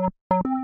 Bueno,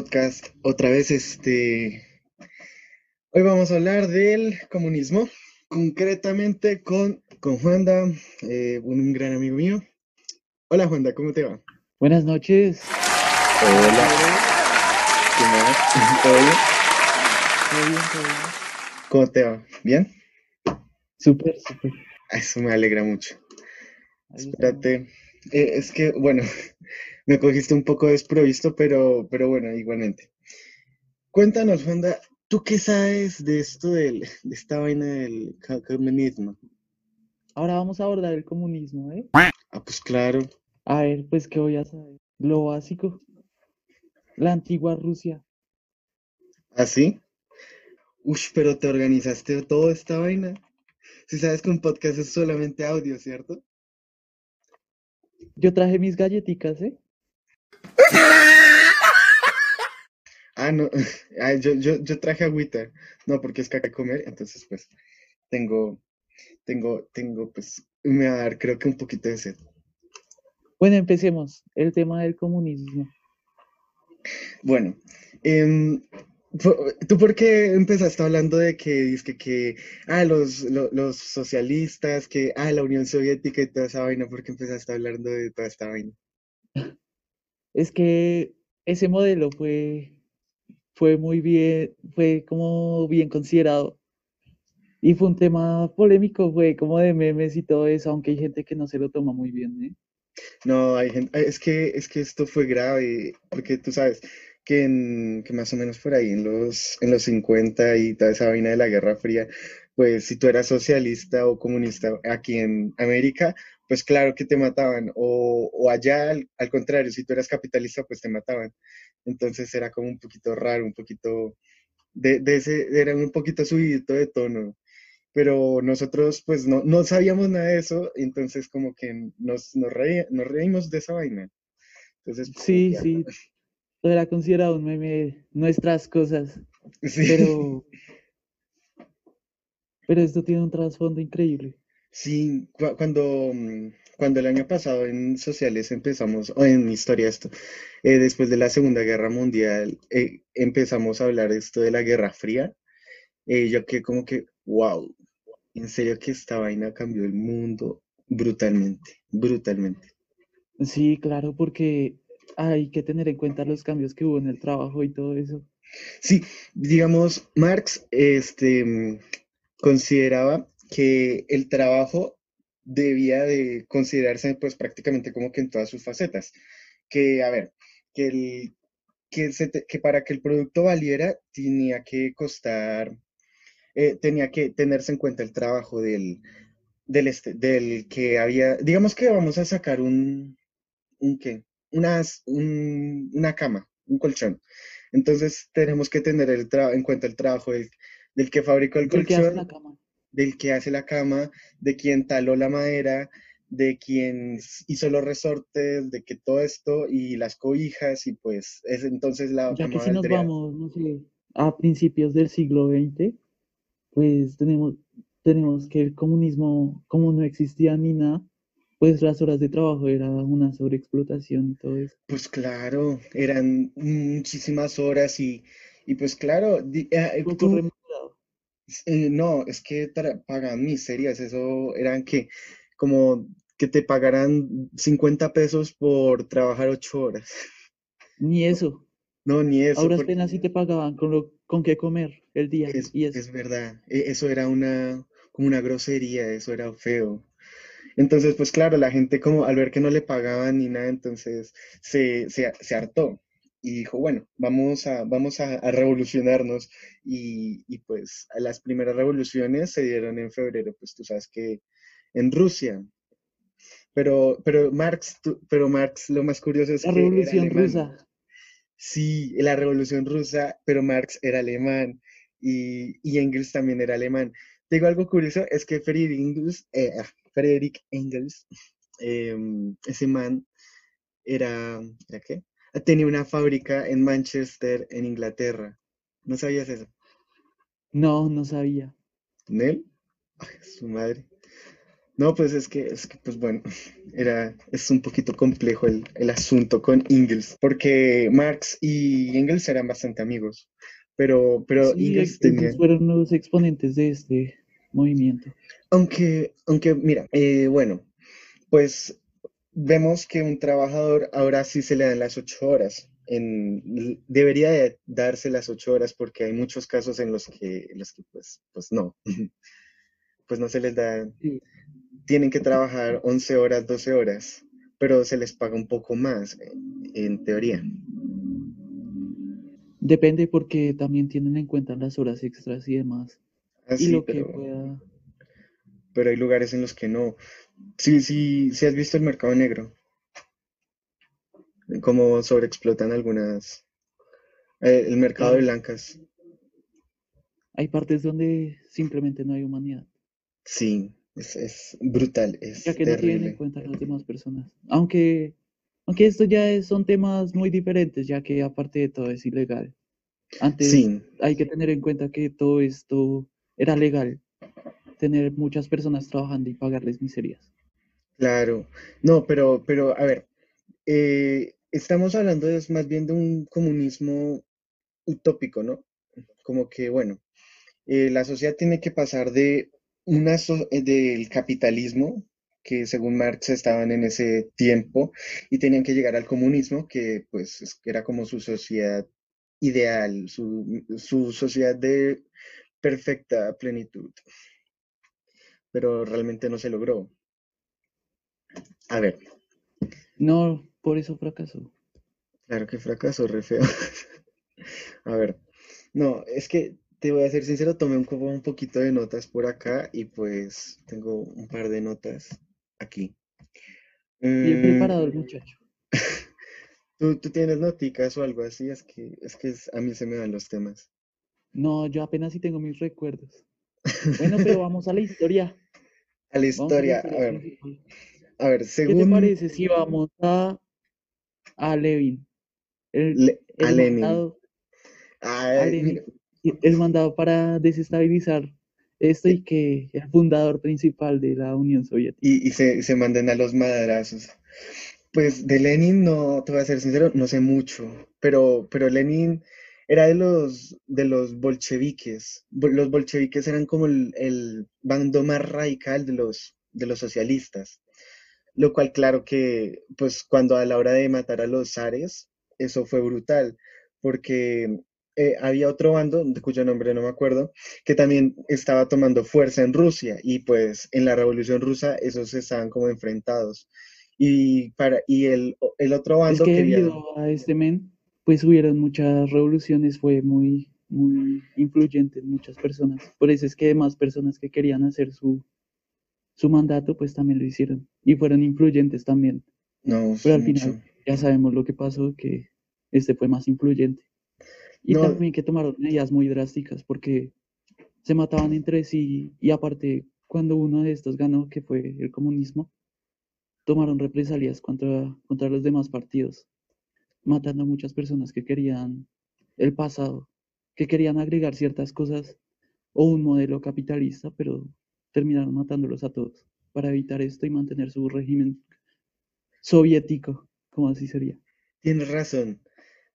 podcast otra vez. Este, hoy vamos a hablar del comunismo, concretamente con, con Juanda, eh, un, gran amigo mío. Hola Juanda, ¿cómo te va? Buenas noches. Hola. ¿Qué más? ¿Todo bien? Todo bien, todo bien. ¿Cómo te va? ¿Bien? Súper, súper. Eso me alegra mucho. Espérate. Eh, es que, bueno, me cogiste un poco desprovisto, pero, pero bueno, igualmente. Cuéntanos, Juanda, ¿tú qué sabes de esto del, de esta vaina del comunismo? Ahora vamos a abordar el comunismo, ¿eh? Ah, pues claro. A ver, pues, ¿qué voy a saber? Lo básico. La antigua Rusia. ¿Así? Ush, pero te organizaste toda esta vaina. Si sabes que un podcast es solamente audio, ¿cierto? Yo traje mis galletitas, ¿eh? Ah, no. Yo, yo, yo traje agüita. No, porque es que hay que comer, entonces pues tengo, tengo, tengo, pues, me va a dar creo que un poquito de sed. Bueno, empecemos. El tema del comunismo. Bueno, em, ¿tú por qué empezaste hablando de que, dizque que, ah, los, lo- los socialistas, que, ah, la Unión Soviética y toda esa vaina? ¿Por qué empezaste hablando de toda esta vaina? Es que ese modelo fue, fue muy bien, fue como bien considerado. Y fue un tema polémico, fue como de memes y todo eso, aunque hay gente que no se lo toma muy bien, ¿eh? No, hay gente, es que, es que esto fue grave, porque tú sabes que, que más o menos por ahí en los, en los 50 y toda esa vaina de la Guerra Fría, pues si tú eras socialista o comunista aquí en América, pues claro que te mataban, o, o allá al, al contrario, si tú eras capitalista, pues te mataban. Entonces era como un poquito raro, un poquito, de, de ese, era un poquito subidito de tono. Pero nosotros pues no, no sabíamos nada de eso, entonces como que nos, nos, reí- nos reímos de esa vaina. Entonces, pues, Sí, sí, era considerado un meme, nuestras cosas, sí, pero, pero esto tiene un trasfondo increíble. Sí, cu- cuando, mm, cuando el año pasado en sociales empezamos, o en historia esto, eh, después de la Segunda Guerra Mundial, eh, empezamos a hablar esto de la Guerra Fría, eh, yo que como que, wow, en serio que esta vaina cambió el mundo brutalmente, brutalmente. Sí, claro, porque hay que tener en cuenta los cambios que hubo en el trabajo y todo eso. Sí, digamos, Marx este, mm, consideraba que el trabajo debía de considerarse pues prácticamente como que en todas sus facetas. Que, a ver, que, el, que, se te- que para que el producto valiera tenía que costar, eh, tenía que tenerse en cuenta el trabajo del, del, este, del que había, digamos que vamos a sacar un, un qué, unas, un- una cama, un colchón. Entonces tenemos que tener el en cuenta el trabajo del, del que fabricó el la colchón, cama. Del que hace la cama, de quien taló la madera, de quien hizo los resortes, de que todo esto y las cobijas y pues es entonces la Ya que si nos vamos, no sé, a principios del siglo XX, pues tenemos, tenemos que el comunismo, como no existía ni nada, pues las horas de trabajo era una sobreexplotación y todo eso. Pues claro, eran muchísimas horas y, y pues claro, di- eh, tú. Eh, no, es que pagan miserias, eso eran que como que te pagaran 50 pesos por trabajar 8 horas. Ni eso. No, ni eso, duras porque penas sí te pagaban con lo, con qué comer el día es, y eso. es verdad, e- eso era una, como una grosería, eso era feo. Entonces, pues claro, la gente como al ver que no le pagaban ni nada, entonces se, se, se hartó. Y dijo, bueno, vamos a, vamos a, a revolucionarnos. Y, y, pues las primeras revoluciones se dieron en febrero, pues tú sabes que en Rusia. Pero, pero Marx, pero Marx, lo más curioso es la que revolución rusa. Sí, la revolución rusa, pero Marx era alemán y, y Engels también era alemán. Te digo algo curioso, es que Friedrich Engels, eh, ah, Friedrich Engels, em, ese man era, ¿era qué? Tenía una fábrica en Manchester, en Inglaterra. ¿No sabías eso? No, no sabía. ¿Nel? Ay, su madre. No, pues es que, es que, pues bueno, era, es un poquito complejo el, el asunto con Engels, porque Marx y Engels eran bastante amigos, pero, pero Sí, ellos tenía, fueron los exponentes de este movimiento. aunque, aunque, mira, eh, bueno, pues vemos que un trabajador ahora sí se le dan las ocho horas. En, debería de darse las ocho horas porque hay muchos casos en los que, en los que pues, pues no, pues no se les da, Sí. tienen que trabajar 11 horas, 12 horas, pero se les paga un poco más, en teoría. Depende porque también tienen en cuenta las horas extras y demás. Y Así, lo que pueda. Pero hay lugares en los que no. Sí, sí, sí has visto el mercado negro, cómo sobreexplotan algunas, eh, el mercado de blancas. hay partes donde simplemente no hay humanidad, Sí, es, es brutal, ya es que no tienen en cuenta a las demás personas. Aunque, aunque esto ya es- son temas muy diferentes, ya que aparte de todo es ilegal. Antes Sí, hay que tener en cuenta que todo esto era legal, tener muchas personas trabajando y pagarles miserias. claro. No, pero, pero, a ver, eh, estamos hablando más bien de un comunismo utópico, ¿no? Como que, bueno, eh, la sociedad tiene que pasar de una so- eh, del capitalismo, que según Marx estaban en ese tiempo, y tenían que llegar al comunismo, que pues es- era como su sociedad ideal, su, su sociedad de perfecta plenitud, pero realmente no se logró. A ver, No, por eso fracasó. claro que fracasó, re feo. A ver, no, es que te voy a ser sincero, tomé un, un poquito de notas por acá y pues tengo un par de notas aquí. Bien Mm, preparado el muchacho. ¿tú, tú tienes noticas o algo así? Es que, es que es- a mí se me dan los temas. No, yo apenas sí tengo mis recuerdos. Bueno, pero vamos a la historia. A la Vamos a la historia, a ver, principal. a ver, ¿Qué te según parece si vamos a, a Levin? El, Le- a el Lenin, mandado a Lenin, el mandado para desestabilizar esto y que el fundador principal de la Unión Soviética. y, y se, se manden a los madrazos. Pues de Lenin no, te voy a ser sincero, no sé mucho, pero, pero Lenin era de los, de los bolcheviques. Bol- Los bolcheviques eran como el, el bando más radical de los, de los socialistas, lo cual claro que, pues cuando a la hora de matar a los zares, eso fue brutal, porque eh, había otro bando, de cuyo nombre no me acuerdo, que también estaba tomando fuerza en Rusia, y pues en la Revolución Rusa esos estaban como enfrentados. Y, para, y el, el otro Es bando que quería, a este men, pues hubieron muchas revoluciones, fue muy, muy influyente en muchas personas. Por eso es que más personas que querían hacer su, su mandato, pues también lo hicieron. Y fueron influyentes también. no, Pero al final mucho. ya sabemos lo que pasó, que este fue más influyente. Y No, también que tomaron medidas muy drásticas porque se mataban entre sí y aparte cuando uno de estos ganó, que fue el comunismo, tomaron represalias contra, contra los demás partidos, matando a muchas personas que querían el pasado, que querían agregar ciertas cosas o un modelo capitalista, pero terminaron matándolos a todos para evitar esto y mantener su régimen soviético, como así sería. tienes razón,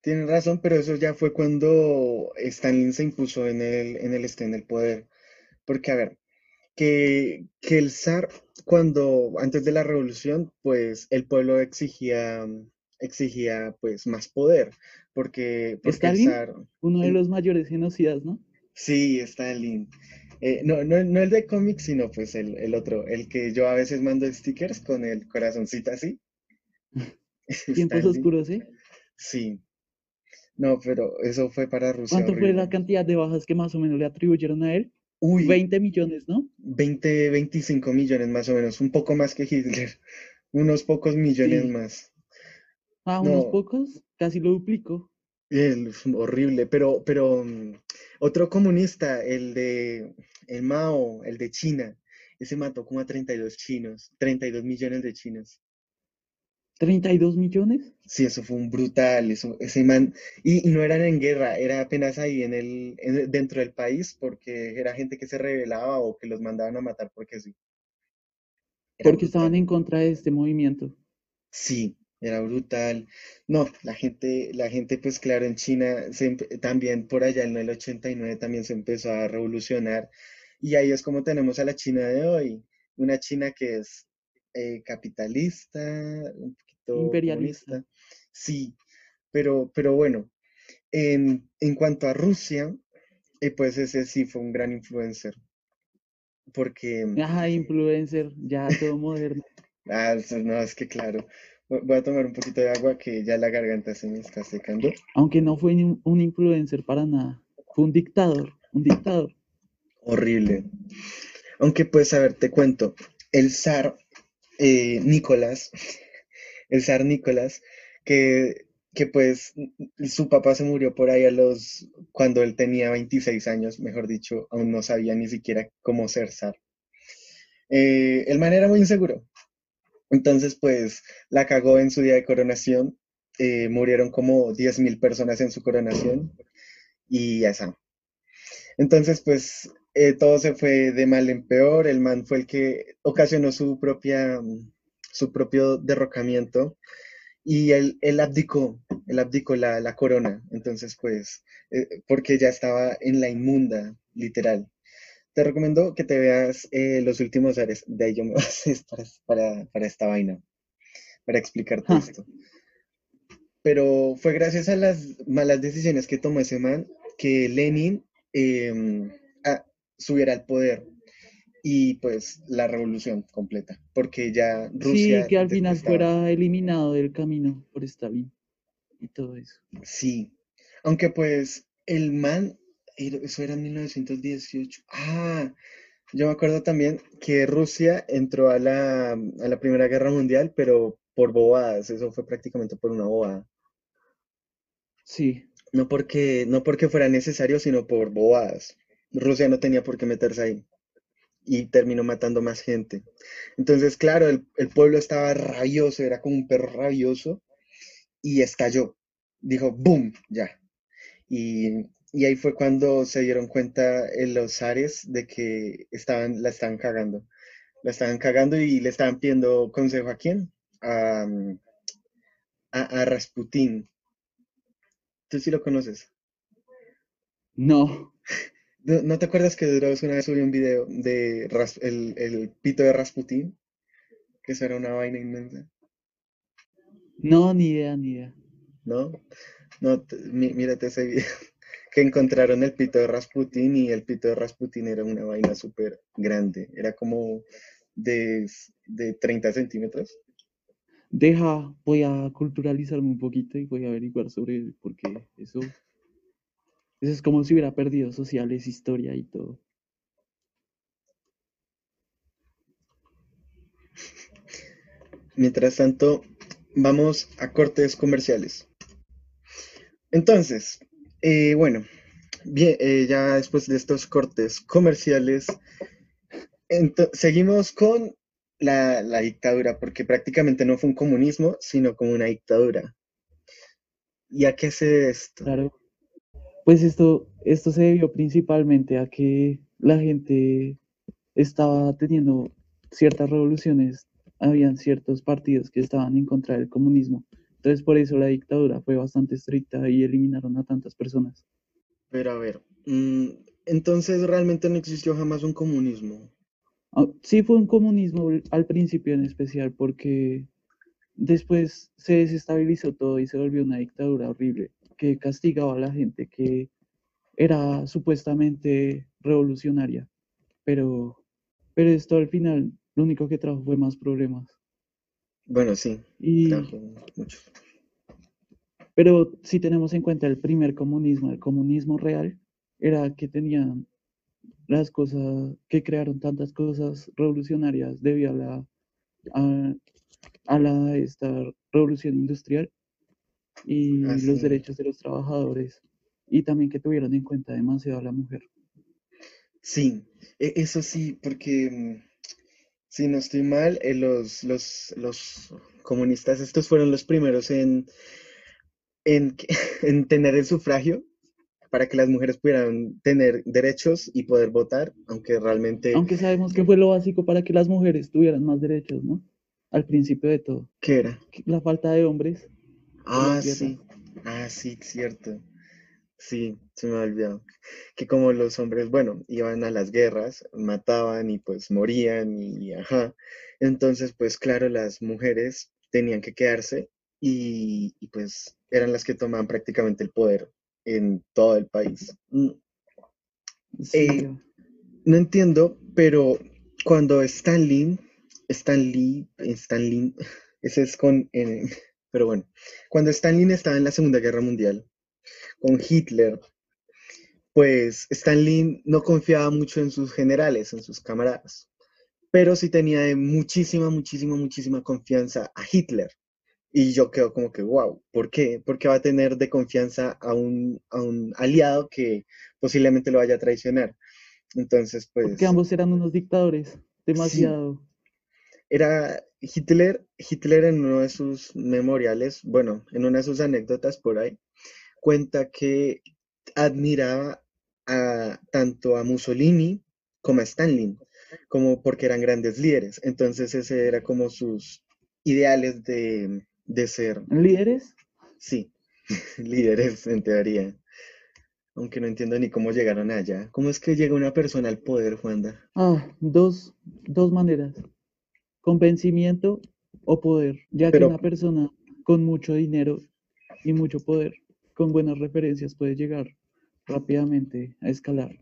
tienes razón, pero eso ya fue cuando Stalin se impuso en el, en el, este, en el poder. Porque, a ver, que, que el zar, cuando, antes de la revolución, pues el pueblo exigía, exigía pues más poder, porque, porque el Stalin, zar, uno de los mayores genocidas, ¿no? sí, Stalin, eh, no, no, no el de cómics, sino pues el, el otro, el que yo a veces mando stickers con el corazoncito así, Tiempos Stalin, oscuros, ¿eh? sí. No, pero eso fue para Rusia ¿Cuánto fue la cantidad de bajas que más o menos le atribuyeron a él? Uy, 20 millones, ¿no? 20, 25 millones más o menos, un poco más que Hitler, unos pocos millones Sí. más. A unos No, pocos, casi lo duplicó. el- horrible, pero, pero mm, otro comunista, el de el Mao, el de China, ese mató como a 32 chinos, 32 millones de chinos. ¿32 millones? Sí, eso fue un brutal, eso, ese man, y, y no eran en guerra, era apenas ahí en el, en dentro del país, porque era gente que se rebelaba o que los mandaban a matar porque sí, era Porque estaban en contra de este movimiento. Sí, era brutal. No, la gente, la gente, pues claro, en China se también por allá en el 89 también se empezó a revolucionar. Y ahí es como tenemos a la China de hoy, una China que es eh, capitalista, un poquito Imperialista. comunista. Sí, pero, pero bueno, en, en cuanto a Rusia, eh, pues ese sí fue un gran influencer, porque, Ajá, influencer, ya todo moderno. ah, no, es que claro, voy a tomar un poquito de agua que ya la garganta se me está secando. Aunque no fue un influencer para nada. Fue un dictador, un dictador. Horrible. Aunque pues, a ver, te cuento, el zar eh, Nicolás, el zar Nicolás, que, que pues su papá se murió por ahí a los, cuando él tenía 26 años, mejor dicho, aún no sabía ni siquiera cómo ser zar. Eh, el man era muy inseguro, entonces pues la cagó en su día de coronación, eh, murieron como 10.000 personas en su coronación y ya está. Entonces, pues eh, todo se fue de mal en peor. El man fue el que ocasionó su propia, mm, su propio derrocamiento y él, él abdicó, él abdicó la, la corona. Entonces, pues, eh, porque ya estaba en la inmunda, literal. Te recomiendo que te veas eh, Los Últimos Ares. De ahí yo me basé para, para, para esta vaina, para explicarte Ja, esto. Pero fue gracias a las malas decisiones que tomó ese man que Lenin a- subiera al poder y pues la revolución completa, porque ya Sí, Rusia que al final estaba, fuera eliminado del camino por Stalin y todo eso. sí, aunque pues el man, eso era en 1918, ah, yo me acuerdo también que Rusia entró a la, a la Primera Guerra Mundial, pero por bobadas, eso fue prácticamente por una bobada, Sí, no porque, no porque fuera necesario, sino por bobadas. Rusia no tenía por qué meterse ahí. y terminó matando más gente. Entonces, claro, el, el pueblo estaba rabioso, era como un perro rabioso y estalló. Dijo, ¡boom! Ya. Y, y ahí fue cuando se dieron cuenta en los zares de que estaban, la estaban cagando. La estaban cagando y le estaban pidiendo consejo a quién? A, a, a Rasputín. ¿Tú sí lo conoces? no, ¿No, no te acuerdas que Dross una vez subió un video de Ras- el, el pito de Rasputín? Que eso era una vaina inmensa. no, ni idea, ni idea. ¿No? No, te- mí- mírate ese video. Que encontraron el pito de Rasputín y el pito de Rasputín era una vaina súper grande. Era como de, de 30 centímetros. Deja, voy a culturalizarme un poquito y voy a averiguar sobre él, porque eso, eso es como si hubiera perdido sociales, historia y todo. Mientras tanto, vamos a cortes comerciales. Entonces, eh, bueno, bien, eh, ya después de estos cortes comerciales, seguimos con la, la dictadura, porque prácticamente no fue un comunismo, sino como una dictadura. ¿Y a qué se debe esto? Claro. Pues esto, esto se debió principalmente a que la gente estaba teniendo ciertas revoluciones, habían ciertos partidos que estaban en contra del comunismo. Entonces por eso la dictadura fue bastante estricta y eliminaron a tantas personas. Pero a ver, mm, entonces realmente no existió jamás un comunismo. Ah, Sí fue un comunismo al al principio en especial porque después se desestabilizó todo y se volvió una dictadura horrible que castigaba a la gente que era supuestamente revolucionaria, pero, pero esto al final lo único que trajo fue más problemas. Bueno, sí, Y. Pero si tenemos en cuenta el primer comunismo, el comunismo real, era que tenían las cosas, que crearon tantas cosas revolucionarias debido a la, a, la esta revolución industrial y los derechos de los trabajadores y también que tuvieron en cuenta demasiado a la mujer. Sí, e, eso sí, porque mm, si no estoy mal, eh, los, los, los comunistas estos fueron los primeros en, en, en tener el sufragio para que las mujeres pudieran tener derechos y poder votar, aunque realmente... Aunque sabemos que fue lo básico para que las mujeres tuvieran más derechos, ¿no? Al principio de todo. ¿Qué era? La falta de hombres. Ah, sí. Ah, sí, cierto. Sí, se me ha olvidado. Que como los hombres, bueno, iban a las guerras, mataban y pues morían y ajá. Entonces, pues claro, las mujeres tenían que quedarse y, y pues eran las que tomaban prácticamente el poder en todo el país. Mm. Eh, no entiendo, pero cuando Stalin, Stanley, Stalin, ese es con, pero bueno, cuando Stalin estaba en la Segunda Guerra Mundial con Hitler, pues Stalin no confiaba mucho en sus generales, en sus camaradas, pero sí tenía muchísima, muchísima, muchísima confianza a Hitler. Y yo quedo como que, wow, ¿por qué? Porque va a tener de confianza a un, a un aliado que posiblemente lo vaya a traicionar. Entonces, pues... Porque ambos eran unos dictadores, demasiado. Era Hitler, Hitler en uno de sus memoriales, bueno, en una de sus anécdotas por ahí, cuenta que admiraba a, tanto a Mussolini como a Stalin, como porque eran grandes líderes. Entonces ese era como sus ideales de, de ser. ¿Líderes? Sí, líderes en teoría. Aunque no entiendo ni cómo llegaron allá. ¿Cómo es que llega una persona al poder, Juanda? Ah, dos, dos maneras. Convencimiento o poder. Ya que una persona con mucho dinero y mucho poder, con buenas referencias, puede llegar rápidamente a escalar.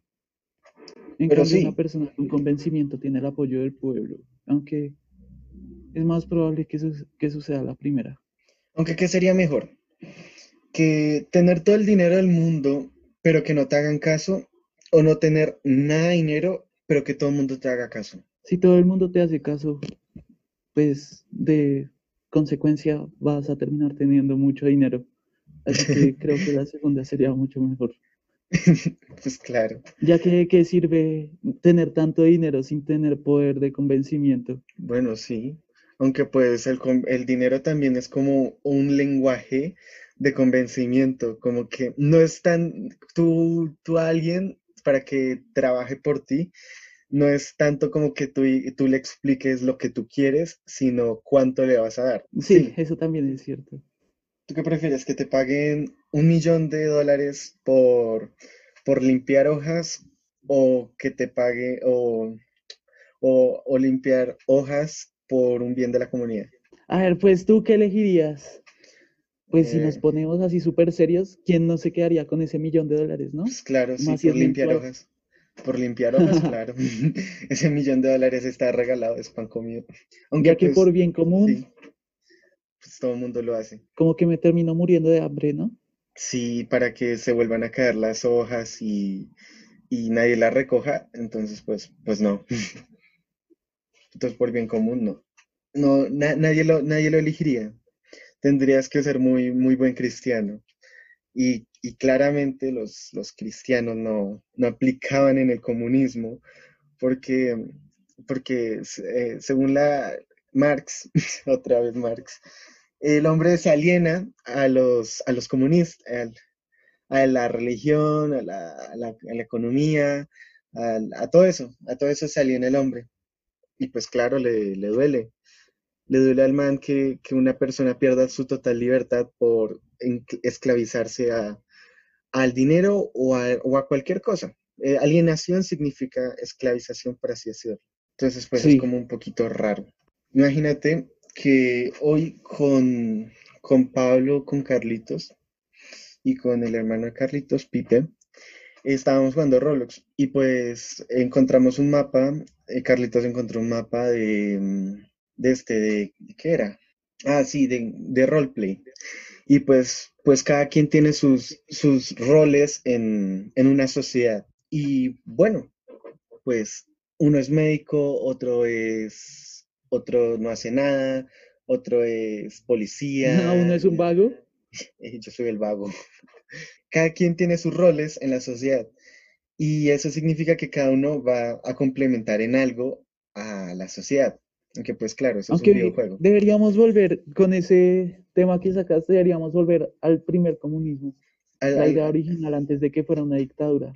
En Pero cambio, una persona con convencimiento tiene el apoyo del pueblo, aunque es más probable que, que suceda la primera. Aunque, ¿qué sería mejor? Que tener todo el dinero del mundo, pero que no te hagan caso, o no tener nada de dinero, pero que todo el mundo te haga caso. Si todo el mundo te hace caso, pues de consecuencia vas a terminar teniendo mucho dinero. Así que creo que la segunda sería mucho mejor. pues claro. Ya que ¿qué sirve tener tanto dinero sin tener poder de convencimiento? Bueno, sí. Aunque pues el, el dinero también es como un lenguaje de convencimiento, como que no es tan, tú, tú a alguien para que trabaje por ti, no es tanto como que tú, tú le expliques lo que tú quieres, sino cuánto le vas a dar. Sí, eso también es cierto. ¿Tú qué prefieres? ¿Que te paguen un millón de dólares por, por limpiar hojas o que te pague o, o, o limpiar hojas por un bien de la comunidad. A ver, pues tú qué elegirías? Pues si nos eh. ponemos así súper serios, ¿quién no se quedaría con ese millón de dólares, no? Pues claro, sí, por limpiar hojas. Por limpiar hojas, claro. ese millón de dólares está regalado, es pan comido. Aunque ya que pues, por bien común. Pues todo el mundo lo hace. Como que me termino muriendo de hambre, ¿no? Sí, para que se vuelvan a caer las hojas y, y nadie las recoja, entonces pues, pues no. Entonces, por bien común, no. No, nadie, lo, nadie lo elegiría. Tendrías que ser muy, muy buen cristiano. Y, claramente los, los cristianos no, no, aplicaban en el comunismo porque, porque eh, según la Marx, otra vez Marx, el hombre se aliena a los, a los comunistas, a la religión, a la, economía, a, a, todo eso, a todo eso se aliena el hombre y pues claro, le, duele. Le duele al man que, una persona pierda su total libertad por esclavizarse a, al dinero o a, cualquier cosa. Eh, alienación significa esclavización, por así decirlo. Entonces, pues es como un poquito raro. Imagínate que hoy con, con Pablo, con Carlitos y con el hermano de Carlitos, Pipe, estábamos jugando Roblox y pues encontramos un mapa, eh, Carlitos encontró un mapa de, mm, de este, de, ¿qué era? Ah, sí, de, de roleplay. Y pues pues cada quien tiene sus, sus roles en, en una sociedad. Y bueno, pues uno es médico, otro es, otro no hace nada, otro es policía. Uno es un vago. Yo soy el vago. Cada quien tiene sus roles en la sociedad y eso significa que cada uno va a complementar en algo a la sociedad. Aunque pues claro, eso es un Aunque videojuego. deberíamos volver con ese tema que sacaste, deberíamos volver al primer comunismo, Al- la al- idea original antes de que fuera una dictadura.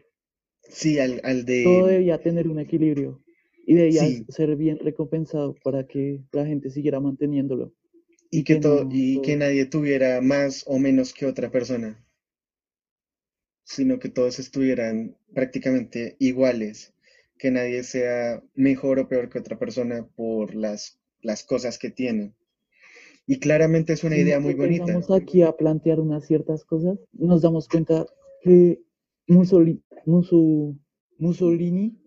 sí, al, al Todo de... debía tener un equilibrio y debía Sí. ser bien recompensado para que la gente siguiera manteniéndolo. Y que, que todo, no y que todo- nadie tuviera más o menos que otra persona, sino que todos estuvieran prácticamente iguales, que nadie sea mejor o peor que otra persona por las, las cosas que tiene. Y claramente es una Si idea muy bonita. empezamos aquí a plantear unas ciertas cosas, nos damos cuenta que Mussolini, Mussolini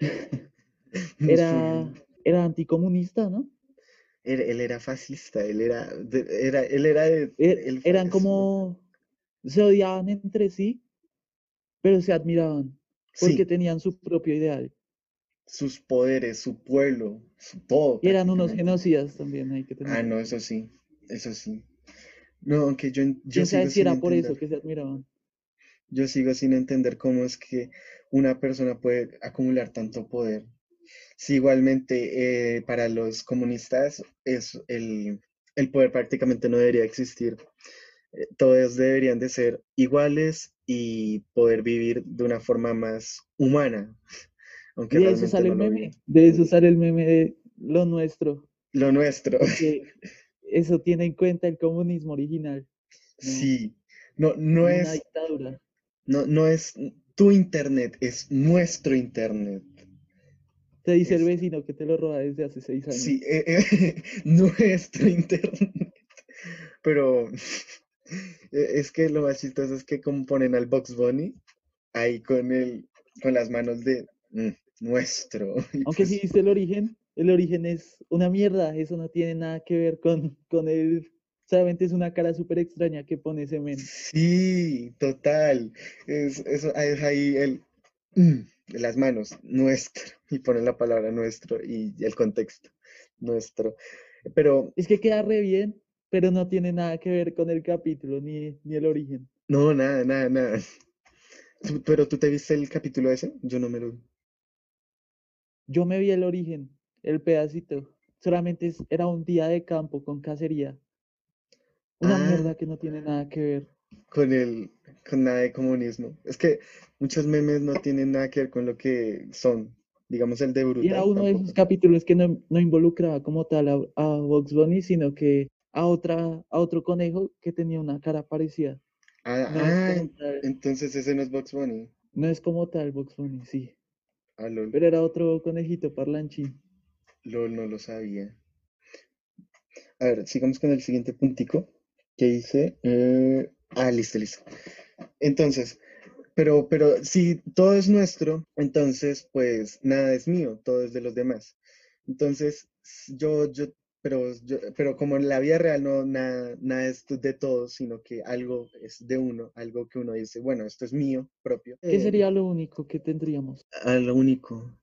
era, era anticomunista, ¿no? Él, él era fascista, él era, era, él era de, Er- él- eran como, se odiaban entre sí, pero se admiraban, porque sí, tenían su propio ideal. sus poderes, su pueblo, su todo. Y eran unos genocidas también, hay que tener. Ah, no, eso sí, eso sí. No, aunque yo, yo ¿Quién sabe sigo si era por eso que se admiraban? Yo sigo sin entender cómo es que una persona puede acumular tanto poder. Si igualmente eh, para los comunistas es el, el poder prácticamente no debería existir. Eh, todos deberían de ser iguales y poder vivir de una forma más humana, aunque de eso sale no el meme, de eso sale el meme de lo nuestro, Lo nuestro, porque eso tiene en cuenta el comunismo original, no, sí, no, no no una es, dictadura. no, no es tu internet, es nuestro internet. Te dice el Es- vecino que te lo roba desde hace seis años. Sí, eh, eh, nuestro internet. Pero eh, es que lo más chistoso es que como ponen al Box Bunny ahí con el, con las manos de mm, nuestro. Aunque pues, si viste el origen, el origen es una mierda, eso no tiene nada que ver con, con el, solamente es una cara súper extraña que pone ese men. sí, total. Es, es ahí el mm, de las manos, nuestro. Y ponen la palabra nuestro y el contexto, nuestro. Pero Es que queda re bien, pero no tiene nada que ver con el capítulo ni, ni el origen. no, nada, nada, nada. Pero tú te viste el capítulo ese? Yo no me lo vi. Yo me vi el origen, el pedacito, solamente era un día de campo con cacería. Una Ah. mierda que no tiene nada que ver. Con el, con nada de comunismo. Es que muchos memes no tienen nada que ver con lo que son. Digamos el de Y era Brutal uno de esos capítulos que no, no involucraba como tal a, a Bugs Bunny, sino que a otra, a otro conejo que tenía una cara parecida. Ah, No es ah, tal, entonces ese no es Bugs Bunny. no es como tal Bugs Bunny, sí. Ah, lol, Pero era otro conejito parlanchín. lol, no lo sabía. A ver, sigamos con el siguiente puntico que dice. eh, ah, listo, listo. Entonces, pero, pero si todo es nuestro, entonces pues nada es mío, todo es de los demás. Entonces, yo, yo, pero, yo, pero como en la vida real no, nada, nada es de todos, sino que algo es de uno, algo que uno dice, bueno, esto es mío propio. ¿Qué eh, sería lo único que tendríamos a lo único.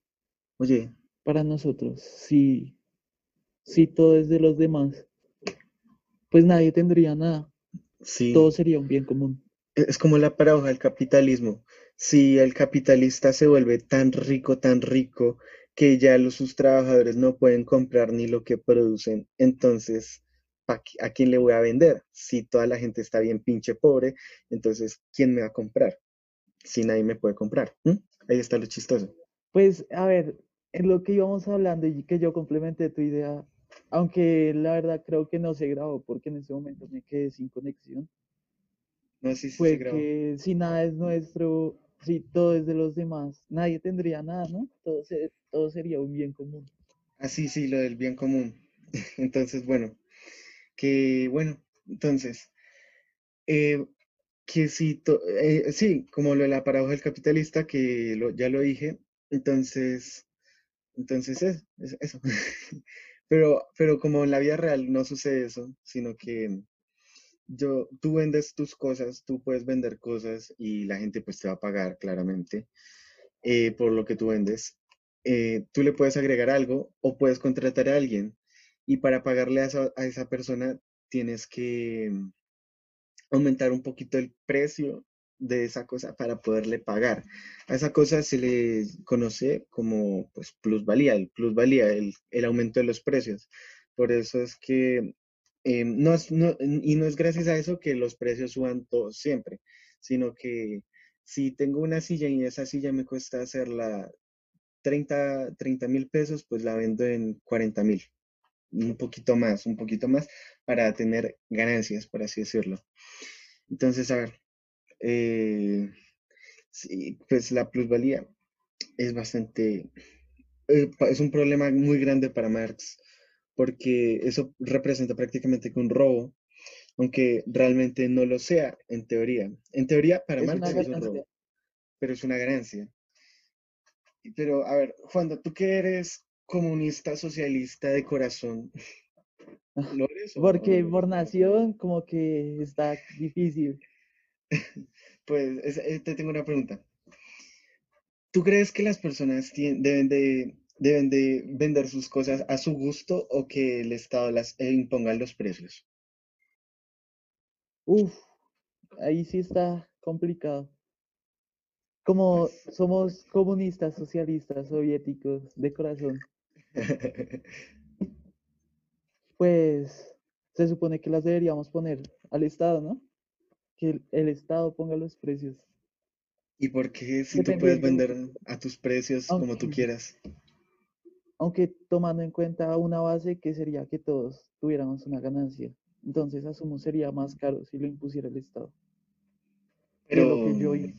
Oye, para nosotros si, si todo es de los demás? Pues nadie tendría nada. Sí. Todo sería un bien común. e- Es como la paradoja del capitalismo. Si el capitalista se vuelve tan rico, tan rico, que ya los, sus trabajadores no pueden comprar ni lo que producen, entonces, ¿pa qué- ¿a quién le voy a vender? Si toda la gente está bien pinche pobre, entonces, ¿quién me va a comprar? Si nadie me puede comprar. Ahí está lo chistoso. Pues, a ver, en lo que íbamos hablando y que yo complementé tu idea, aunque la verdad creo que no se grabó porque en ese momento me quedé sin conexión, No si se fue grabó. que si nada es nuestro, si todo es de los demás, nadie tendría nada, ¿no? Todo, se- todo sería un bien común. Ah, sí, sí, lo del bien común. Entonces, bueno, que bueno, entonces, eh, que si, to- eh, sí, como lo de la paradoja del capitalista, que lo- ya lo dije, entonces, entonces es, es eso. Pero, pero como en la vida real no sucede eso, sino que yo, tú vendes tus cosas, tú puedes vender cosas y la gente pues te va a pagar claramente eh, por lo que tú vendes. Eh, tú le puedes agregar algo o puedes contratar a alguien y para pagarle a esa, a esa persona tienes que aumentar un poquito el precio de esa cosa para poderle pagar. A esa cosa se le conoce como pues, plusvalía, el plusvalía, el, el aumento de los precios. Por eso es que eh, no es, no, y no es gracias a eso que los precios suban todos siempre, sino que si tengo una silla y esa silla me cuesta hacerla 30 mil pesos, pues la vendo en 40 mil, un poquito más, un poquito más, para tener ganancias, por así decirlo. Entonces, a ver, eh, sí, pues la plusvalía es bastante, eh, es un problema muy grande para Marx, porque eso representa prácticamente que un robo, aunque realmente no lo sea en teoría. En teoría, para Es Marx es un robo, pero es una ganancia. Pero, a ver, Juanda, tú que eres comunista, socialista de corazón, ¿lo eres o, o no Porque por nación como que está difícil. Pues es- eh, te tengo una pregunta. ¿Tú crees que las personas deben de, deben de vender sus cosas a su gusto o que el Estado las eh, imponga los precios? Uf, ahí sí está complicado. Como somos comunistas, socialistas, soviéticos de corazón, pues se supone que las deberíamos poner al Estado, ¿no? Que el, el Estado ponga los precios, ¿Y por qué si tú puedes vender a tus precios como tú quieras? aunque tomando en cuenta una base que sería que todos tuviéramos una ganancia. Entonces asumo sería más caro si lo impusiera el Estado. Pero, que yo digo.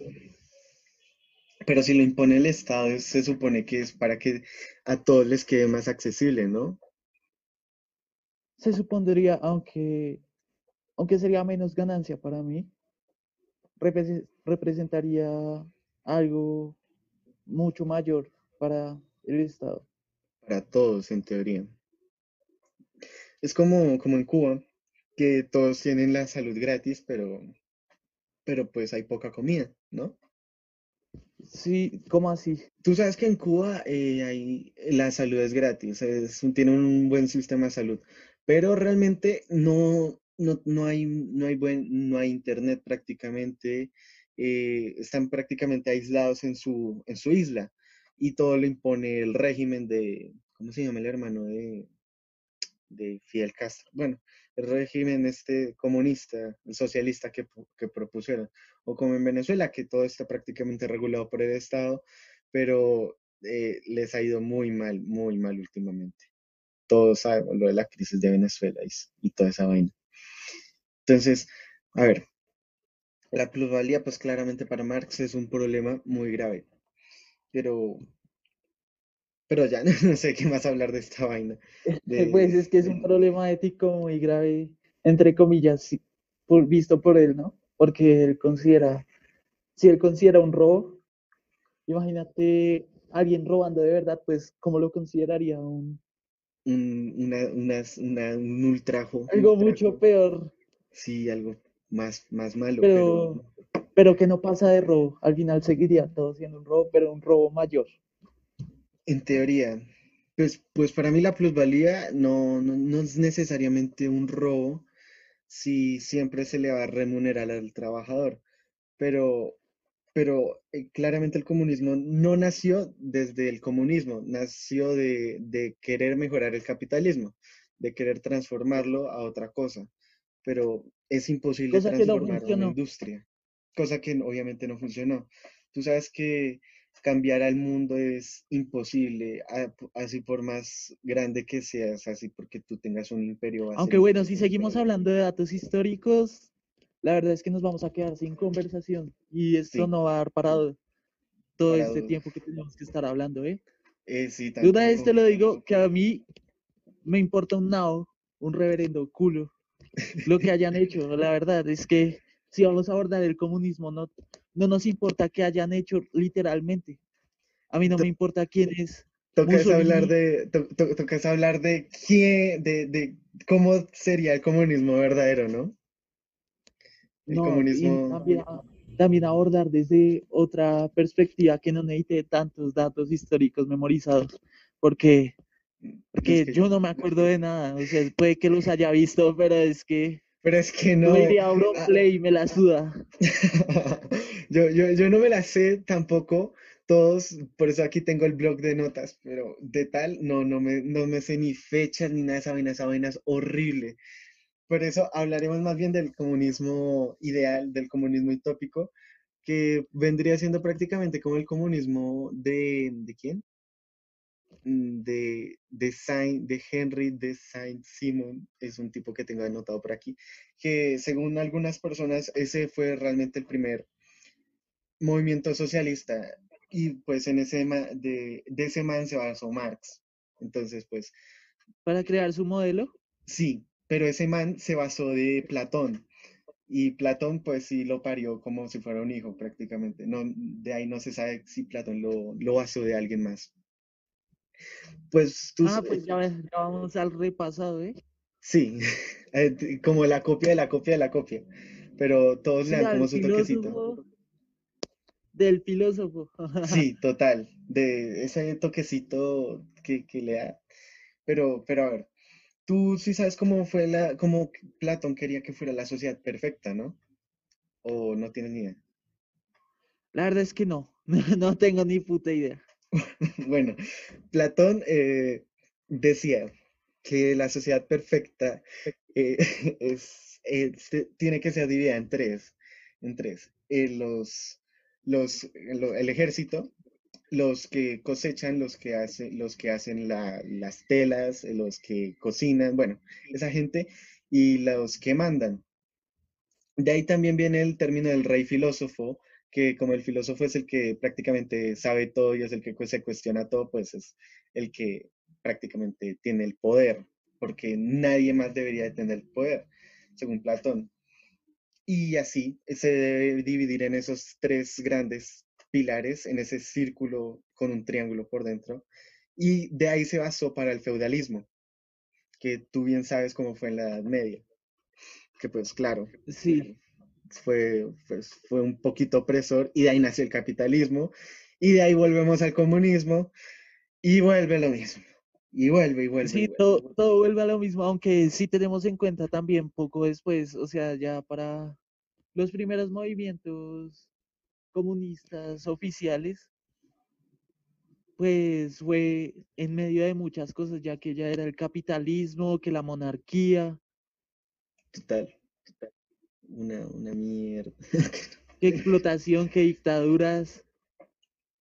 pero si lo impone el Estado, es- se supone que es para que a todos les quede más accesible, ¿no? Se supondría, aunque, aunque sería menos ganancia para mí, represe- representaría algo mucho mayor para el Estado. Para todos, en teoría. Es como, como en Cuba, que todos tienen la salud gratis, pero, pero pues hay poca comida, ¿no? Sí, ¿cómo así? Tú sabes que en Cuba eh, hay- la salud es gratis, es, tienen un buen sistema de salud, pero realmente no, no, no hay, no hay buen, no hay internet prácticamente, eh, están prácticamente aislados en su, en su isla y todo lo impone el régimen de, ¿cómo se llama el hermano de, de Fidel Castro? Bueno, el régimen este comunista, socialista que, que propusieron, o como en Venezuela, que todo está prácticamente regulado por el Estado pero eh, les ha ido muy mal, muy mal últimamente. Todos sabemos lo de la crisis de Venezuela y toda esa vaina. Entonces, a ver, la plusvalía, pues claramente para Marx es un problema muy grave, pero, pero ya no sé qué más hablar de esta vaina. Pues es que es un problema ético muy grave, entre comillas, por, visto por él, ¿no? Porque él considera, si él considera un robo, imagínate alguien robando de verdad, pues, ¿cómo lo consideraría? Un, un, una, unas- una- un ultrajo, algo mucho peor, sí, algo más, más malo, pero pero, pero que no pasa de robo. Al final seguiría todo siendo un robo, pero un robo mayor. En teoría, pues, pues para mí la plusvalía no, no, no es necesariamente un robo si siempre se le va a remunerar al trabajador, pero, pero eh, claramente el comunismo no nació desde el comunismo, nació de, de querer mejorar el capitalismo, de querer transformarlo a otra cosa, pero es imposible Cosa que no transformar una industria, cosa que obviamente no funcionó. Tú sabes que cambiar al mundo es imposible, así por más grande que seas, así porque tú tengas un imperio Aunque bueno, si seguimos hablando de datos históricos, la verdad es que nos vamos a quedar sin conversación y esto Sí, no va a dar para todo este tiempo que tenemos que estar hablando, ¿eh? eh, sí, De una vez tampoco. te lo digo que a mí me importa un nao, un reverendo culo, lo que hayan hecho. La verdad es que si vamos a abordar el comunismo, no, no nos importa qué hayan hecho literalmente. A mí no me importa quién es Tocas hablar Mussolini. de, to- to- tocas hablar de quién, de, de cómo sería el comunismo verdadero, ¿no? El No, comunismo, también, a- también abordar desde otra perspectiva que no necesite tantos datos históricos memorizados, porque, es porque que, yo no me acuerdo de nada, o sea, puede que los haya visto, pero es que pero es que yo no. diría ah, play y me la suda. Yo, yo, yo no me la sé tampoco, todos, por eso aquí tengo el blog de notas, pero de tal, no, no me, no me sé ni fechas ni nada de esa vaina, esa vaina es horrible. Por eso hablaremos más bien del comunismo ideal, del comunismo utópico, que vendría siendo prácticamente como el comunismo de, ¿de quién? Mm, De, de, Saint, de Henry de Saint-Simon, es un tipo que tengo anotado por aquí, que según algunas personas ese fue realmente el primer movimiento socialista y pues en ese de, de ese man se basó Marx. Entonces, pues Para crear su modelo. sí, pero ese man se basó de Platón y Platón pues sí lo parió como si fuera un hijo prácticamente. No, de ahí no se sabe si Platón lo, lo basó de alguien más. Pues tú, Ah, pues ya, ya vamos al repasado, ¿eh? sí, eh, como la copia de la copia de la copia, pero todos le dan como su toquecito. del filósofo. Sí, total, de ese toquecito que, que le da. Pero, pero a ver, tú sí sabes cómo fue la, cómo Platón quería que fuera la sociedad perfecta, ¿no? O no tienes ni idea. La verdad es que no, no tengo ni puta idea. Bueno, Platón eh, decía que la sociedad perfecta eh, es, tiene que ser dividida en tres, en tres. Eh, los, los, lo- el ejército, los que cosechan, los que hacen, los que hacen la- las telas, los que cocinan, bueno, esa gente, y los que mandan. De ahí también viene el término del rey filósofo, que como el filósofo es el que prácticamente sabe todo y es el que se cuestiona todo, pues es el que prácticamente tiene el poder, porque nadie más debería de tener el poder, según Platón. Y así se debe dividir en esos tres grandes pilares, en ese círculo con un triángulo por dentro. Y de ahí se basó para el feudalismo, que tú bien sabes cómo fue en la Edad Media, que pues claro, Sí, fue, pues, fue un poquito opresor y de ahí nació el capitalismo y de ahí volvemos al comunismo y vuelve lo mismo. Y vuelve y vuelve y sí, vuelve. todo, todo vuelve a lo mismo, aunque sí tenemos en cuenta también poco después, o sea, ya para los primeros movimientos comunistas oficiales, pues fue en medio de muchas cosas, ya que ya era el capitalismo, que la monarquía, Total, una, una mierda. que explotación, que dictaduras.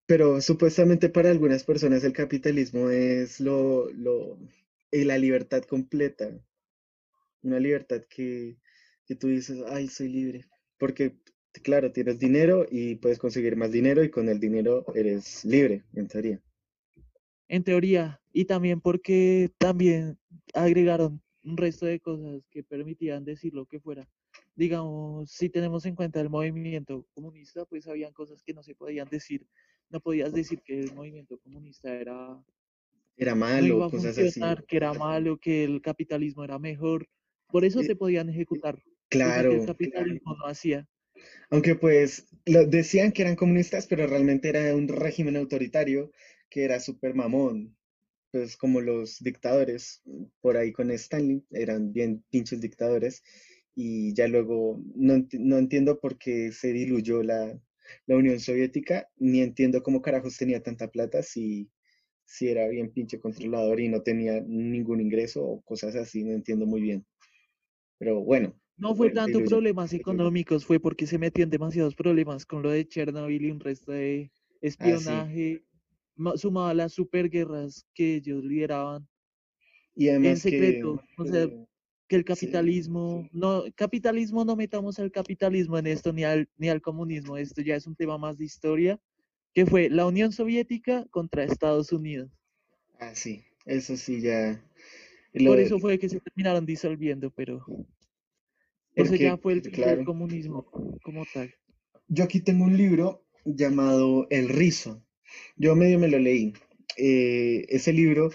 Pero supuestamente para algunas personas el capitalismo es lo, lo, eh, la libertad completa, una libertad que, que tú dices, ay, soy libre. Porque, claro, tienes dinero y puedes conseguir más dinero y con el dinero eres libre, en teoría. En teoría, y también porque también agregaron un resto de cosas que permitían decir lo que fuera. Digamos, si tenemos en cuenta el movimiento comunista, pues habían cosas que no se podían decir. No podías decir que el movimiento comunista era, Era no malo, iba a cosas así. que era malo, que el capitalismo era mejor. Por eso Eh, te podían ejecutar, cosa que el claro, capitalismo no hacía. Aunque pues lo, decían que eran comunistas, pero realmente era un régimen autoritario que era súper mamón. Pues como los dictadores, por ahí con Stanley, eran bien pinches dictadores. Y ya luego no, no entiendo por qué se diluyó la, la Unión Soviética, ni entiendo cómo carajos tenía tanta plata si, si era bien pinche controlador y no tenía ningún ingreso o cosas así, no entiendo muy bien. Pero bueno, No fue tanto problemas económicos, fue porque se metió en demasiados problemas con lo de Chernobyl y un resto de Ah, sí. espionaje, ma- sumado a las superguerras que ellos lideraban Y en además que, secreto. O sea, que el sí, capitalismo, no, capitalismo no metamos al capitalismo en esto ni al, ni al comunismo, esto ya es un tema más de historia, que fue la Unión Soviética contra Estados Unidos. ah, sí, eso sí ya, Por eso fue que se terminaron disolviendo, pero eso ya fue el del claro, comunismo como tal. yo aquí tengo un libro llamado El Rizo, yo medio me lo leí, Eh, ese libro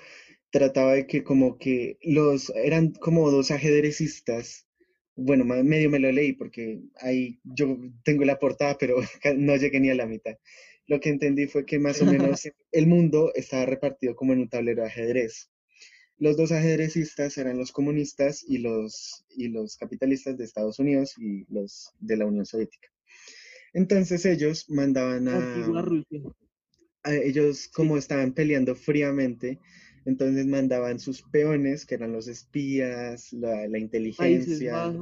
trataba de que como que los, eran como dos ajedrecistas, bueno, medio me lo leí porque ahí yo tengo la portada, pero no llegué ni a la mitad. Lo que entendí fue que más o menos el mundo estaba repartido como en un tablero de ajedrez. Los dos ajedrecistas eran los comunistas y los, y los capitalistas de Estados Unidos y los de la Unión Soviética. Entonces ellos mandaban a, a ellos Sí, como estaban peleando fríamente, entonces mandaban sus peones, que eran los espías, la, la inteligencia,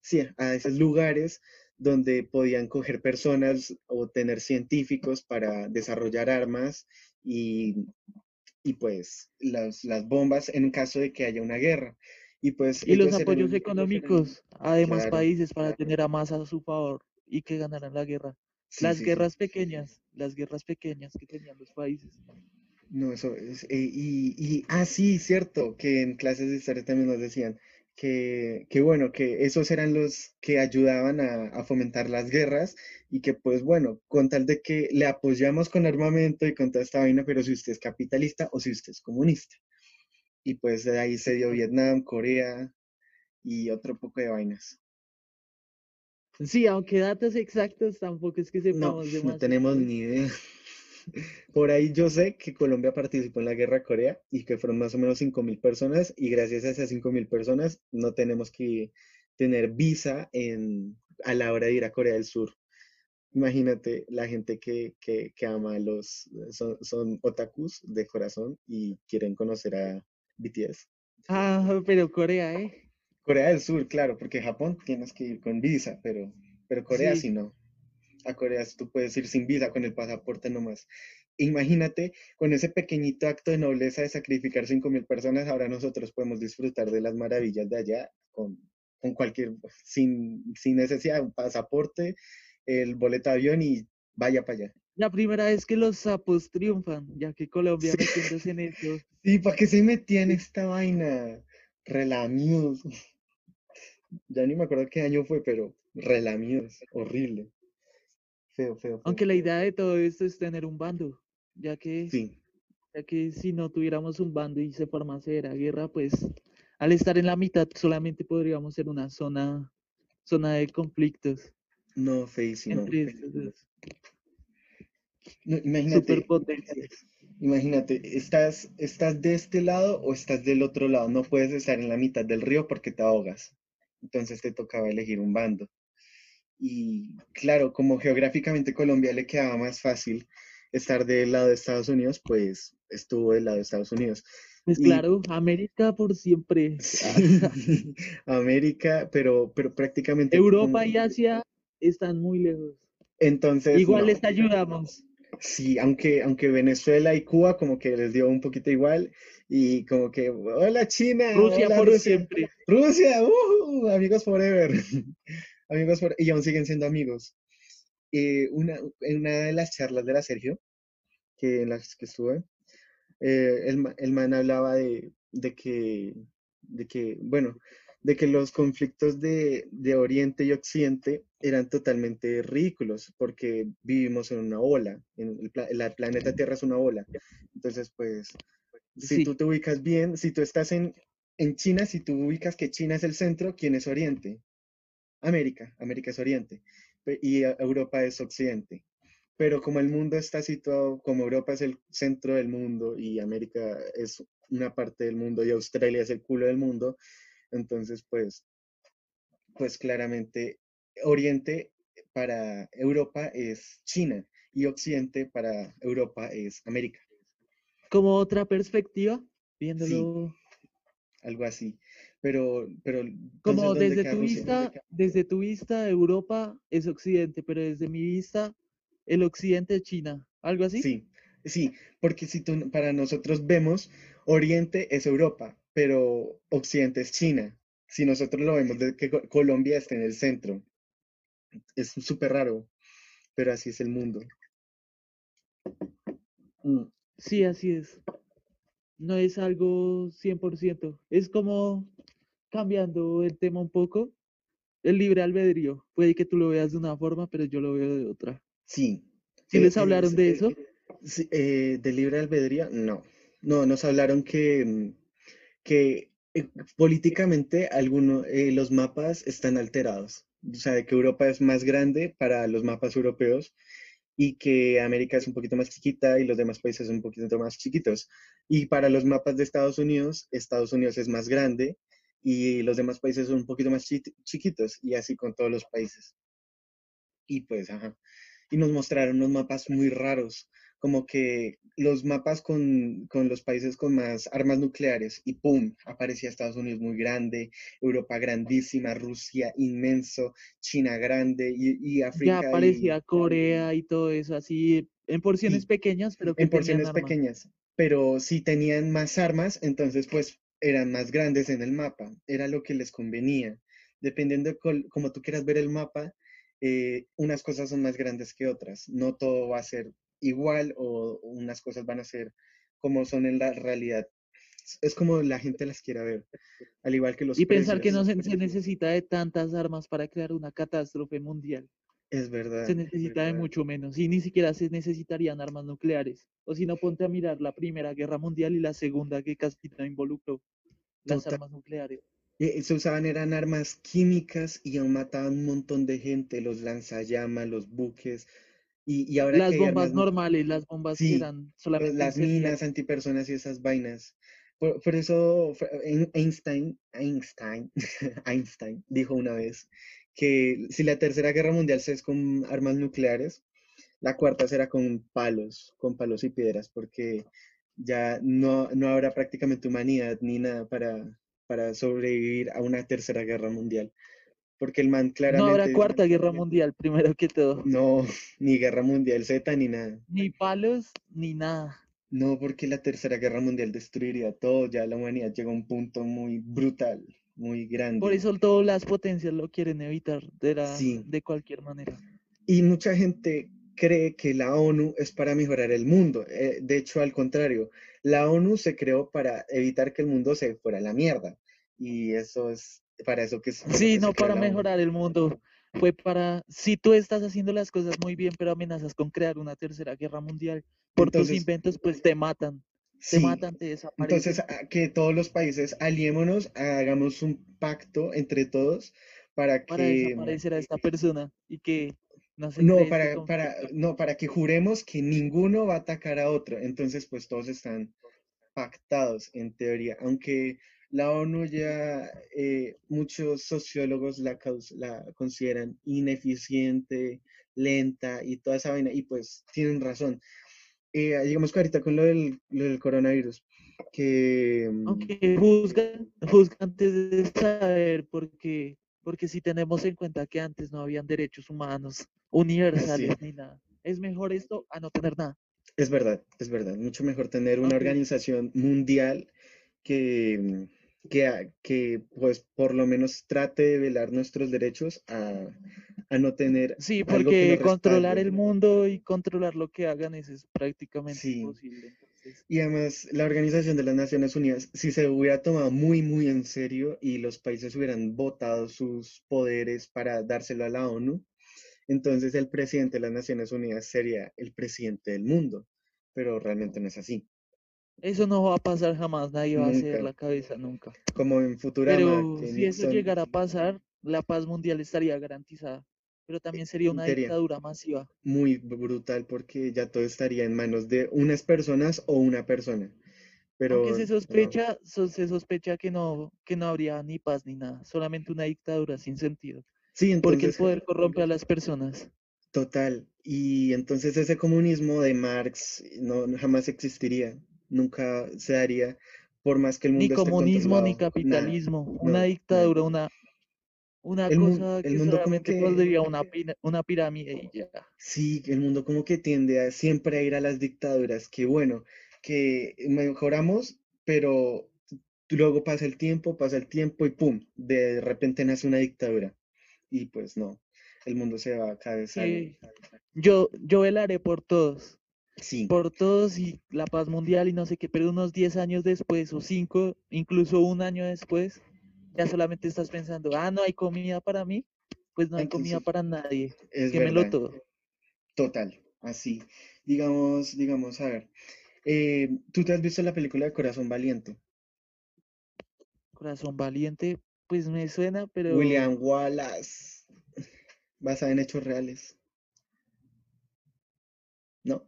sí, a esos lugares donde podían coger personas o tener científicos para desarrollar armas y, y pues las, las bombas en caso de que haya una guerra. Y pues Y los apoyos económicos a demás claro, países para tener a más a su favor y que ganaran la guerra. sí, Las sí, sí. guerras pequeñas, las guerras pequeñas que tenían los países. No, eso es, eh, y, y, ah, sí, cierto, que en clases de historia también nos decían que, que bueno, que esos eran los que ayudaban a, a fomentar las guerras y que pues bueno, con tal de que le apoyamos con armamento y con toda esta vaina, pero si usted es capitalista o si usted es comunista. Y pues de ahí se dio Vietnam, Corea y otro poco de vainas. Sí, aunque datos exactos tampoco es que No, sepamos no demasiado. tenemos ni idea. Por ahí yo sé que Colombia participó en la guerra de Corea y que fueron más o menos 5.000 personas y gracias a esas 5.000 personas no tenemos que tener visa en, a la hora de ir a Corea del Sur. Imagínate la gente que, que, que ama a los, son, son otakus de corazón y quieren conocer a BTS. Ah, pero Corea, ¿eh? Corea del Sur, claro, porque Japón tienes que ir con visa, pero, pero Corea sí Sí. no. A Corea tú puedes ir sin visa, con el pasaporte nomás. Imagínate, con ese pequeñito acto de nobleza de sacrificar 5.000 personas, ahora nosotros podemos disfrutar de las maravillas de allá con, con cualquier, sin, sin necesidad de un pasaporte, el boleto de avión y vaya para allá. La primera vez que los sapos triunfan, ya que Colombia Sí, metiéndose en eso. sí, ¿para qué se metía en esta vaina? Relamidos. Ya ni me acuerdo qué año fue, pero relamidos. Horrible. Feo, feo, Aunque la idea de todo esto es tener un bando, ya que, Sí, ya que si no tuviéramos un bando y se formase la guerra, pues al estar en la mitad solamente podríamos ser una zona, zona de conflictos no, feísimo. dos No, imagínate, imagínate, estás, estás de este lado o estás del otro lado. No puedes estar en la mitad del río porque te ahogas. Entonces te tocaba elegir un bando. Y claro, como geográficamente Colombia le quedaba más fácil estar del lado de Estados Unidos, pues estuvo del lado de Estados Unidos. Pues Y claro, América por siempre. sí, América, pero, pero prácticamente Europa como- y Asia están muy lejos. entonces Igual no. les ayudamos. Sí, aunque, aunque Venezuela y Cuba como que les dio un poquito igual y como que, hola China, Rusia hola por Rusia, siempre. Rusia, ¡uh! amigos forever, amigos for- y aún siguen siendo amigos. Eh, una, en una de las charlas de la Sergio, que en las que estuve, eh, el, el man hablaba de, de que, de que, bueno, de que los conflictos de, de Oriente y Occidente eran totalmente ridículos porque vivimos en una ola, en el planeta Tierra es una ola. Entonces, pues, si Sí, tú te ubicas bien, si tú estás en, en China, si tú ubicas que China es el centro, ¿quién es Oriente? América, América es Oriente y eh, Europa es Occidente. Pero como el mundo está situado, como Europa es el centro del mundo y América es una parte del mundo y Australia es el culo del mundo, entonces pues, pues claramente Oriente para Europa es China y Occidente para Europa es América. como otra perspectiva, Sí, viéndolo algo así. Pero, pero como ¿dónde desde tu vista, desde tu vista, Europa es Occidente, pero desde mi vista, el Occidente es China. ¿Algo así? Sí, sí, porque si tú, para nosotros vemos, Oriente es Europa, pero Occidente es China. Si nosotros lo vemos de que Co- Colombia está en el centro, es súper raro, pero así es el mundo. Mm, Sí, así es. No es algo 100%. Es como cambiando el tema un poco, el libre albedrío. Puede que tú lo veas de una forma, pero yo lo veo de otra. Sí, ¿Sí eh, les eh, hablaron de eh, eso? sí, eh, de libre albedrío, no. No, nos hablaron que, mm, que eh, políticamente algunos, eh, los mapas están alterados. O sea, que Europa es más grande para los mapas europeos y que América es un poquito más chiquita y los demás países son un poquito más chiquitos. Y para los mapas de Estados Unidos, Estados Unidos es más grande y los demás países son un poquito más chiquitos y así con todos los países. Y pues, ajá. Y nos mostraron unos mapas muy raros como que los mapas con, con, los países con más armas nucleares y ¡pum! aparecía Estados Unidos muy grande, Europa grandísima, Rusia inmenso, China grande y, y África. Ya aparecía Corea y todo eso así en porciones pequeñas, pero que en porciones pequeñas, pero si tenían más armas, entonces pues eran más grandes en el mapa, era lo que les convenía. Dependiendo de cómo tú quieras ver el mapa, eh, unas cosas son más grandes que otras. No todo va a ser igual o unas cosas van a ser como son en la realidad. Es como la gente las quiera ver, al igual que los Y pensar que no se, necesita de tantas armas para crear una catástrofe mundial. Es verdad. Se necesita de mucho menos y ni siquiera se necesitarían armas nucleares. O si no, ponte a mirar la Primera Guerra Mundial y la Segunda que casi no involucró las armas nucleares. Eh, se usaban eran armas químicas y aún mataban un montón de gente, los lanzallamas, los buques, y, ahora las bombas normales, las bombas que eran solamente las minas antipersonas y esas vainas. Por, eso Einstein, Einstein, Einstein dijo una vez que si la tercera guerra mundial se es con armas nucleares, la cuarta será con palos, con palos y piedras, porque ya no, no habrá prácticamente humanidad ni nada para, para sobrevivir a una tercera guerra mundial. Porque el man claramente... No habrá cuarta guerra mundial, primero que todo. No, ni guerra mundial Z ni nada. Ni palos, ni nada. No, porque la tercera guerra mundial destruiría todo. Ya la humanidad llega a un punto muy brutal, muy grande. Por eso todas las potencias lo quieren evitar de, de cualquier manera. Y mucha gente cree que la ONU es para mejorar el mundo. Eh, de hecho, al contrario, la ONU se creó para evitar que el mundo se fuera a la mierda. Y eso es para eso que Sí, no para mejorar el mundo. Fue para, si tú estás haciendo las cosas muy bien, pero amenazas con crear una tercera guerra mundial por tus inventos, pues te matan. Te matan, te desaparecen. Entonces, que todos los países aliémonos, hagamos un pacto entre todos para que... Para desaparecer a esta persona y que... No, no para, para, no, para que juremos que ninguno va a atacar a otro. Entonces, pues todos están pactados en teoría, aunque la ONU ya, eh, muchos sociólogos la, la consideran ineficiente, lenta y toda esa vaina, y pues tienen razón. Eh, digamos que ahorita con lo del, coronavirus, que... Mm, Aunque juzgan, juzgan antes de saber, porque, porque si tenemos en cuenta que antes no habían derechos humanos universales ni nada, es mejor esto a no tener nada. Es verdad, es verdad. Mucho mejor tener una organización mundial que, mm, que, que, pues por lo menos trate de velar nuestros derechos a, a no tener... Sí, porque controlar el mundo y controlar lo que hagan es, prácticamente imposible. Y además la Organización de las Naciones Unidas, si se hubiera tomado muy, muy en serio y los países hubieran votado sus poderes para dárselo a la ONU, entonces el presidente de las Naciones Unidas sería el presidente del mundo, pero realmente no es así. Eso no va a pasar jamás, nadie va a hacer la cabeza nunca. Como en Futurama. Pero si eso llegara a pasar, la paz mundial estaría garantizada. Pero también sería una dictadura masiva. Muy brutal porque ya todo estaría en manos de unas personas o una persona. Pero Aunque se sospecha, se sospecha que no, que no habría ni paz ni nada, solamente una dictadura sin sentido. Sí, entonces, porque el poder corrompe a las personas. Total. Y entonces ese comunismo de Marx no jamás existiría nunca se daría por más que el mundo ni comunismo ni capitalismo, una dictadura, una una cosa que solamente podría una, una pirámide y ya. Sí, el mundo como que tiende a siempre a ir a las dictaduras, que bueno, que mejoramos, pero luego pasa el tiempo, pasa el tiempo y pum, de repente nace una dictadura. Y pues no, el mundo se va a cabeza. Yo, yo velaré por todos por todos y la paz mundial y no sé qué, pero unos 10 años después o 5, incluso un año después, ya solamente estás pensando, ah, no hay comida para mí, pues no hay comida para nadie. Es Quémelo todo. Total, así. Digamos, digamos, a ver, eh, ¿tú te has visto la película de Corazón Valiente? Corazón Valiente, pues me suena, pero... William Wallace, basada en hechos reales. ¿No?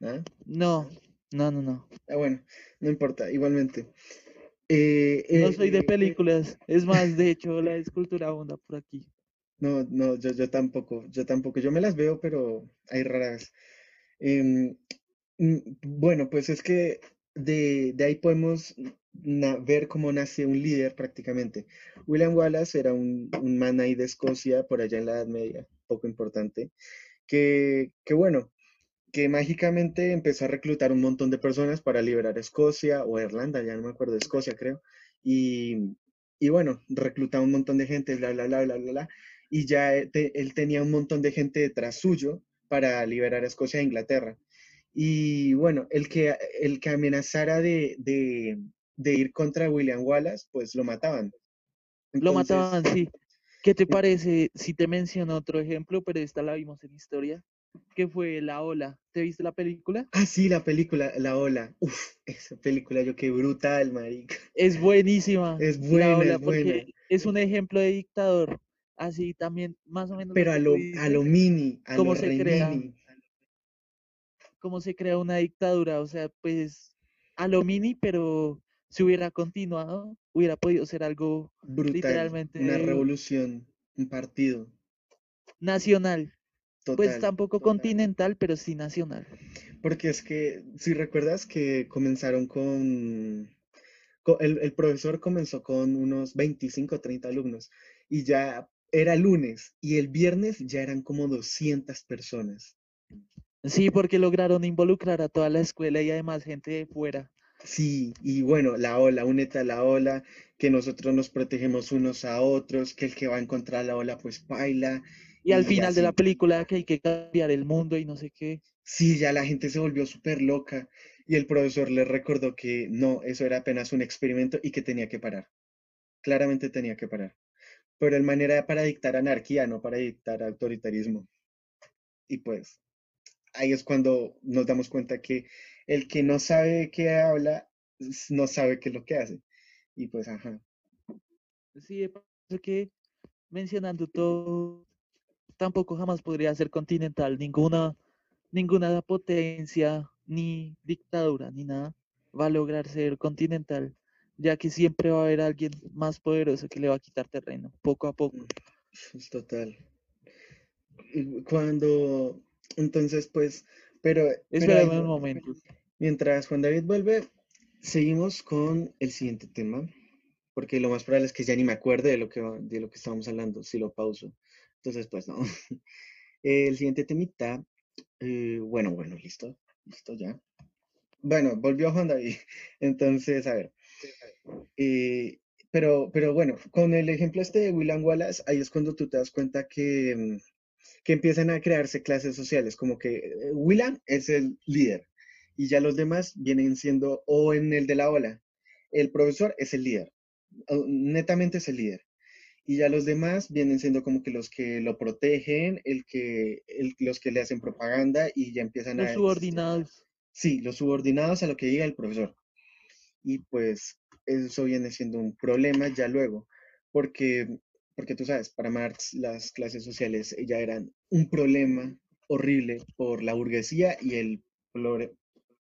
¿Ah? No, no, no, no. Ah, bueno, no importa, igualmente. Eh, No eh, soy de eh, películas. Es más, de hecho, la escultura onda por aquí. no, no, yo, yo tampoco, yo tampoco. Yo me las veo, pero hay raras. Em, mm, bueno, pues es que de, de ahí podemos ver cómo nace un líder prácticamente. William Wallace era un, un man ahí de Escocia, por allá en la Edad Media, poco importante, que, que bueno, que mágicamente empezó a reclutar un montón de personas para liberar Escocia o Irlanda, ya no me acuerdo, Escocia creo, y, y bueno, reclutaba un montón de gente, bla, bla, bla, bla, bla, bla, y ya eh, te- él tenía un montón de gente detrás suyo para liberar a Escocia e Inglaterra. Y bueno, el que, el que amenazara de, de, de ir contra William Wallace, pues lo mataban. Lo mataban, sí. ¿Qué te parece si te menciono otro ejemplo, pero esta la vimos en historia, que fue La Ola? ¿Te viste la película? ah, sí, la película, La Ola. Uf, esa película, yo qué brutal, marica. Es buenísima Es La buena, Ola es buena. porque es un ejemplo de dictador. Así también, más o menos lo Pero a lo, a lo mini, a lo cómo se re crea, mini, cómo se crea una dictadura. O sea, pues a lo mini, pero si hubiera continuado, hubiera podido ser algo brutal. Una literalmente revolución, un partido, nacional. Pues total. tampoco continental, pero sí nacional. Porque es que, si recuerdas que comenzaron con, co- el, el profesor comenzó con unos 25 o 30 alumnos y ya era lunes y el viernes ya eran como 200 personas. Sí, porque lograron involucrar a toda la escuela y además gente de fuera. Sí, y bueno, la ola, únete a la ola, que nosotros nos protegemos unos a otros, que el que va en contra de la ola pues baila Y al y final de la así. película que hay que cambiar el mundo y no sé qué. Sí, ya la gente se volvió súper loca y el profesor les recordó que no, eso era apenas un experimento y que tenía que parar. Claramente tenía que parar. Pero el manera para dictar anarquía, no para dictar autoritarismo. Y pues ahí es cuando nos damos cuenta que el que no sabe de qué habla, no sabe qué es lo que hace. Y pues, ajá. Sí, que mencionando todo, tampoco jamás podría ser continental. Ninguna, ninguna potencia, ni dictadura, ni nada va a lograr ser continental, ya que siempre va a haber alguien más poderoso que le va a quitar terreno, poco a poco. Es total. Cuando, entonces, pues, pero, Espérame un momento. mientras Juan David vuelve, seguimos con el siguiente tema, porque lo más probable es que ya ni me acuerde de lo que, de lo que estábamos hablando, si lo pauso. Entonces, pues no. El siguiente temita, eh, bueno, bueno, listo, listo ya. Bueno, volvió Juan David. Entonces, a ver. eh, pero, pero bueno, con el ejemplo este de William Wallace, ahí es cuando tú te das cuenta que, mm, que empiezan a crearse clases sociales, como que eh, William es el líder y ya los demás vienen siendo, o en el de la ola, el profesor es el líder, netamente es el líder. Y ya los demás vienen siendo como que los que lo protegen, el que, el- los que le hacen propaganda y ya empiezan Los a, subordinados. sí, los subordinados a lo que diga el profesor. Y pues eso viene siendo un problema ya luego, porque, porque tú sabes, para Marx las clases sociales ya eran un problema horrible por la burguesía y el plore-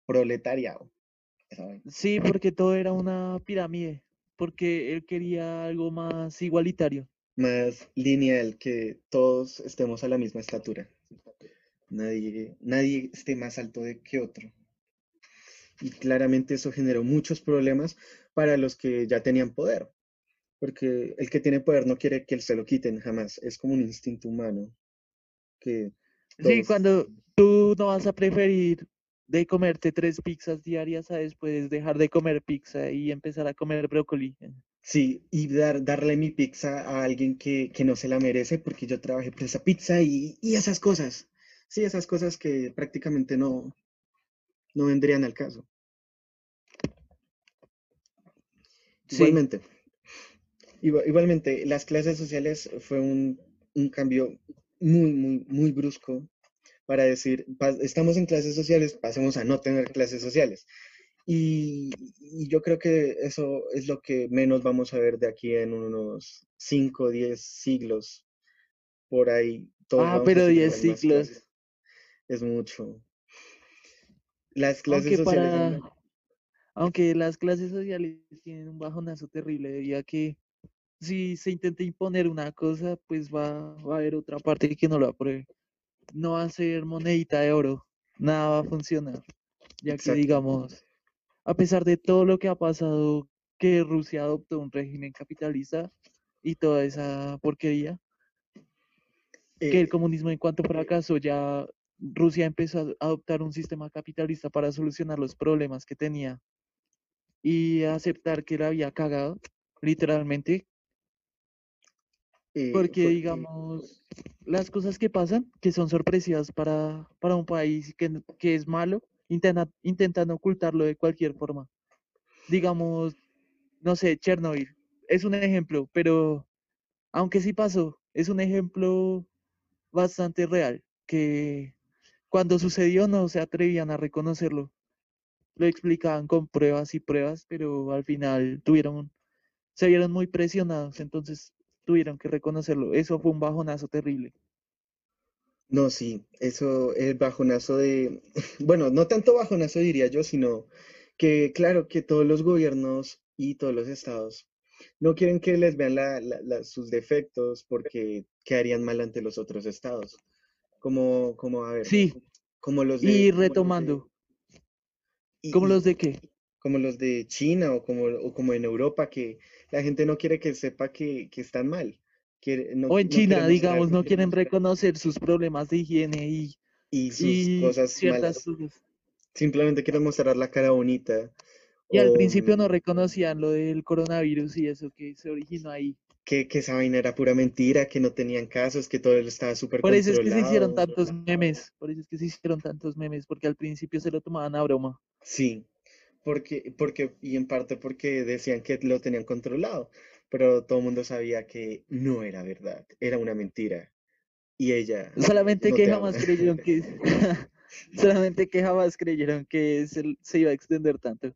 proletariado. vaina. Sí, porque todo era una pirámide, porque él quería algo más igualitario. Más lineal, que todos estemos a la misma estatura. Nadie, nadie esté más alto de que otro. Y claramente eso generó muchos problemas para los que ya tenían poder, porque el que tiene poder no quiere que se lo quiten jamás. Es como un instinto humano que Sí, cuando tú no vas a preferir de comerte tres pizzas diarias a después dejar de comer pizza y empezar a comer brócoli. sí, y dar, darle mi pizza a alguien que, que no se la merece porque yo trabajé por esa pizza y, y esas cosas. Sí, esas cosas que prácticamente no, no vendrían al caso. Sí, Igualmente, igua- igualmente, las clases sociales fue un, un cambio muy, muy, muy brusco para decir, "Pa- estamos en clases sociales, pasemos a no tener clases sociales. Y, y yo creo que eso es lo que menos vamos a ver de aquí en unos 5 o 10 siglos. Por ahí Ah, pero seguir 10 las mismas ciclos. clases. Es mucho. Las clases Aunque sociales para, aunque las clases sociales tienen un bajonazo terrible, debido a que si se intenta imponer una cosa, pues va, va a haber otra parte que no lo apruebe. No va a ser monedita de oro, nada va a funcionar, ya que digamos, a pesar de todo lo que ha pasado, que Rusia adoptó un régimen capitalista y toda esa porquería, que el Eh, comunismo en cuanto fracasó ya Rusia empezó a adoptar un sistema capitalista para solucionar los problemas que tenía y aceptar que la había cagado, literalmente, eh, porque digamos, las cosas que pasan, que son sorpresivas para, para un país que, que es malo, intenta- intentan ocultarlo de cualquier forma. Digamos, no sé, Chernobyl es un ejemplo, pero aunque sí pasó, es un ejemplo bastante real, que cuando sucedió no se atrevían a reconocerlo. Lo explicaban con pruebas y pruebas, pero al final tuvieron, se vieron muy presionados, entonces tuvieron que reconocerlo. Eso fue un bajonazo terrible. no, sí, eso, el bajonazo de, bueno, no tanto bajonazo diría yo, sino que claro que todos los gobiernos y todos los estados no quieren que les vean la- la- la- sus defectos porque quedarían mal ante los otros estados. Como, como, a ver, Sí, como los de, y como los de, retomando, ¿cómo y, los de qué? como los de China o como, o como en Europa, que la gente no quiere que sepa que, que están mal, quiere, no, O en no China, digamos, no quieren reconocer sus problemas de higiene y, y sus y cosas ciertas malas, simplemente quieren mostrar la cara bonita Y al principio no mm, reconocían lo del coronavirus y eso que se originó ahí. que, que esa vaina era pura mentira, que no tenían casos, que todo estaba súper Por eso es que se hicieron tantos memes, por eso es que se hicieron tantos memes, porque al principio se lo tomaban a broma. Sí, porque, porque, y en parte porque decían que lo tenían controlado, pero todo el mundo sabía que no era verdad, era una mentira. Y ella Solamente no que jamás creyeron que, solamente que jamás creyeron que se, se iba a extender tanto.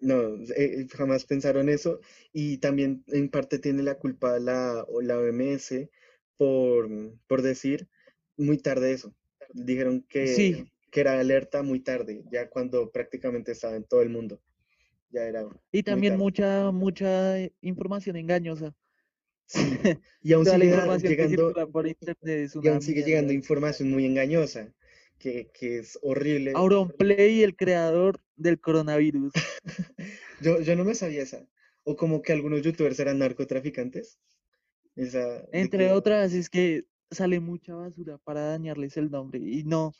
No, eh, jamás pensaron eso. Y también en parte tiene la culpa la, la OMS por, por decir muy tarde eso. Dijeron que, Sí, que era alerta muy tarde, ya cuando prácticamente estaba en todo el mundo. Ya era y también mucha, mucha información engañosa. Sí, y aún sigue llegando, por internet y aún sigue llegando información muy engañosa, que, que es horrible. Auronplay, el creador del coronavirus. Yo, yo no me sabía esa. O como que algunos youtubers eran narcotraficantes. Esa Entre que otras, es que sale mucha basura para dañarles el nombre. Y no,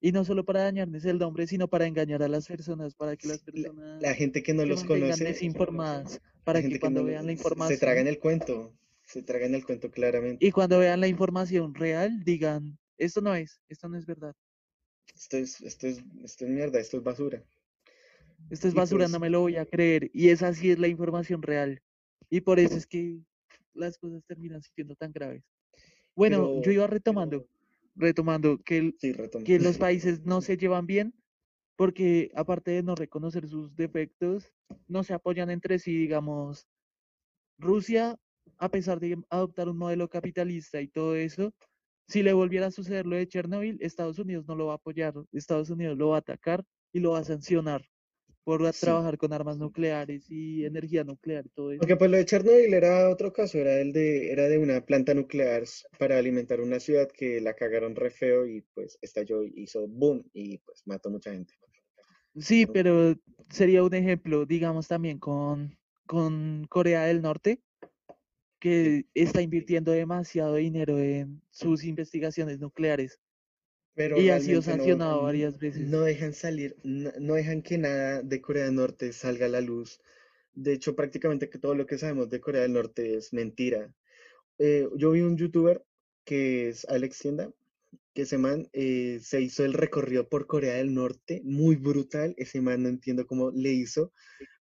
y no solo para dañarles el nombre, sino para engañar a las personas, para que las la, personas la gente que no los conoce, desinformadas, para que no cuando vean la se se tragan información el cuento, se tragan el cuento claramente. y cuando vean la información real, digan, esto no es, esto no es verdad, Esto es, esto es, esto es mierda, esto es basura. esto es Y basura, no pues, me lo voy a creer. Y esa sí es la información real. Y por eso es que las cosas terminan siendo tan graves. Bueno, yo iba retomando, retomando que, el- sí, retomo. que los países no se llevan bien porque aparte de no reconocer sus defectos, no se apoyan entre sí, digamos, Rusia, a pesar de adoptar un modelo capitalista y todo eso, si le volviera a suceder lo de Chernobyl, Estados Unidos no lo va a apoyar, Estados Unidos lo va a atacar y lo va a sancionar por Sí. trabajar con armas nucleares y energía nuclear y todo eso. Aunque pues lo de Chernobyl era otro caso, era el de, era de una planta nuclear para alimentar una ciudad que la cagaron re feo y pues estalló y hizo boom y pues mató mucha gente. Sí, pero sería un ejemplo, digamos, también con, con Corea del Norte, que está invirtiendo demasiado dinero en sus investigaciones nucleares Pero y ha sido no, sancionado n- varias veces. no dejan salir, n- no dejan que nada de Corea del Norte salga a la luz. De hecho, prácticamente todo lo que sabemos de Corea del Norte es mentira. Eh, yo vi un youtuber que es Alex Tienda, que ese man eh, se hizo el recorrido por Corea del Norte, muy brutal. Ese man no entiendo cómo le hizo,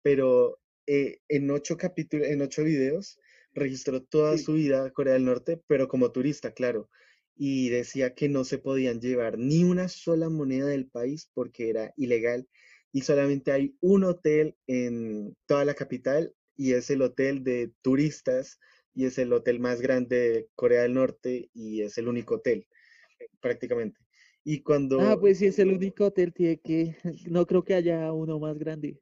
pero eh, en ocho capítulos, en ocho videos, registró toda Sí. su vida a Corea del Norte, pero como turista, claro. Y decía que no se podían llevar ni una sola moneda del país porque era ilegal y solamente hay un hotel en toda la capital y es el hotel de turistas y es el hotel más grande de Corea del Norte y es el único hotel prácticamente. Y cuando... Ah, pues sí, es el único hotel, tiene que... No creo que haya uno más grande.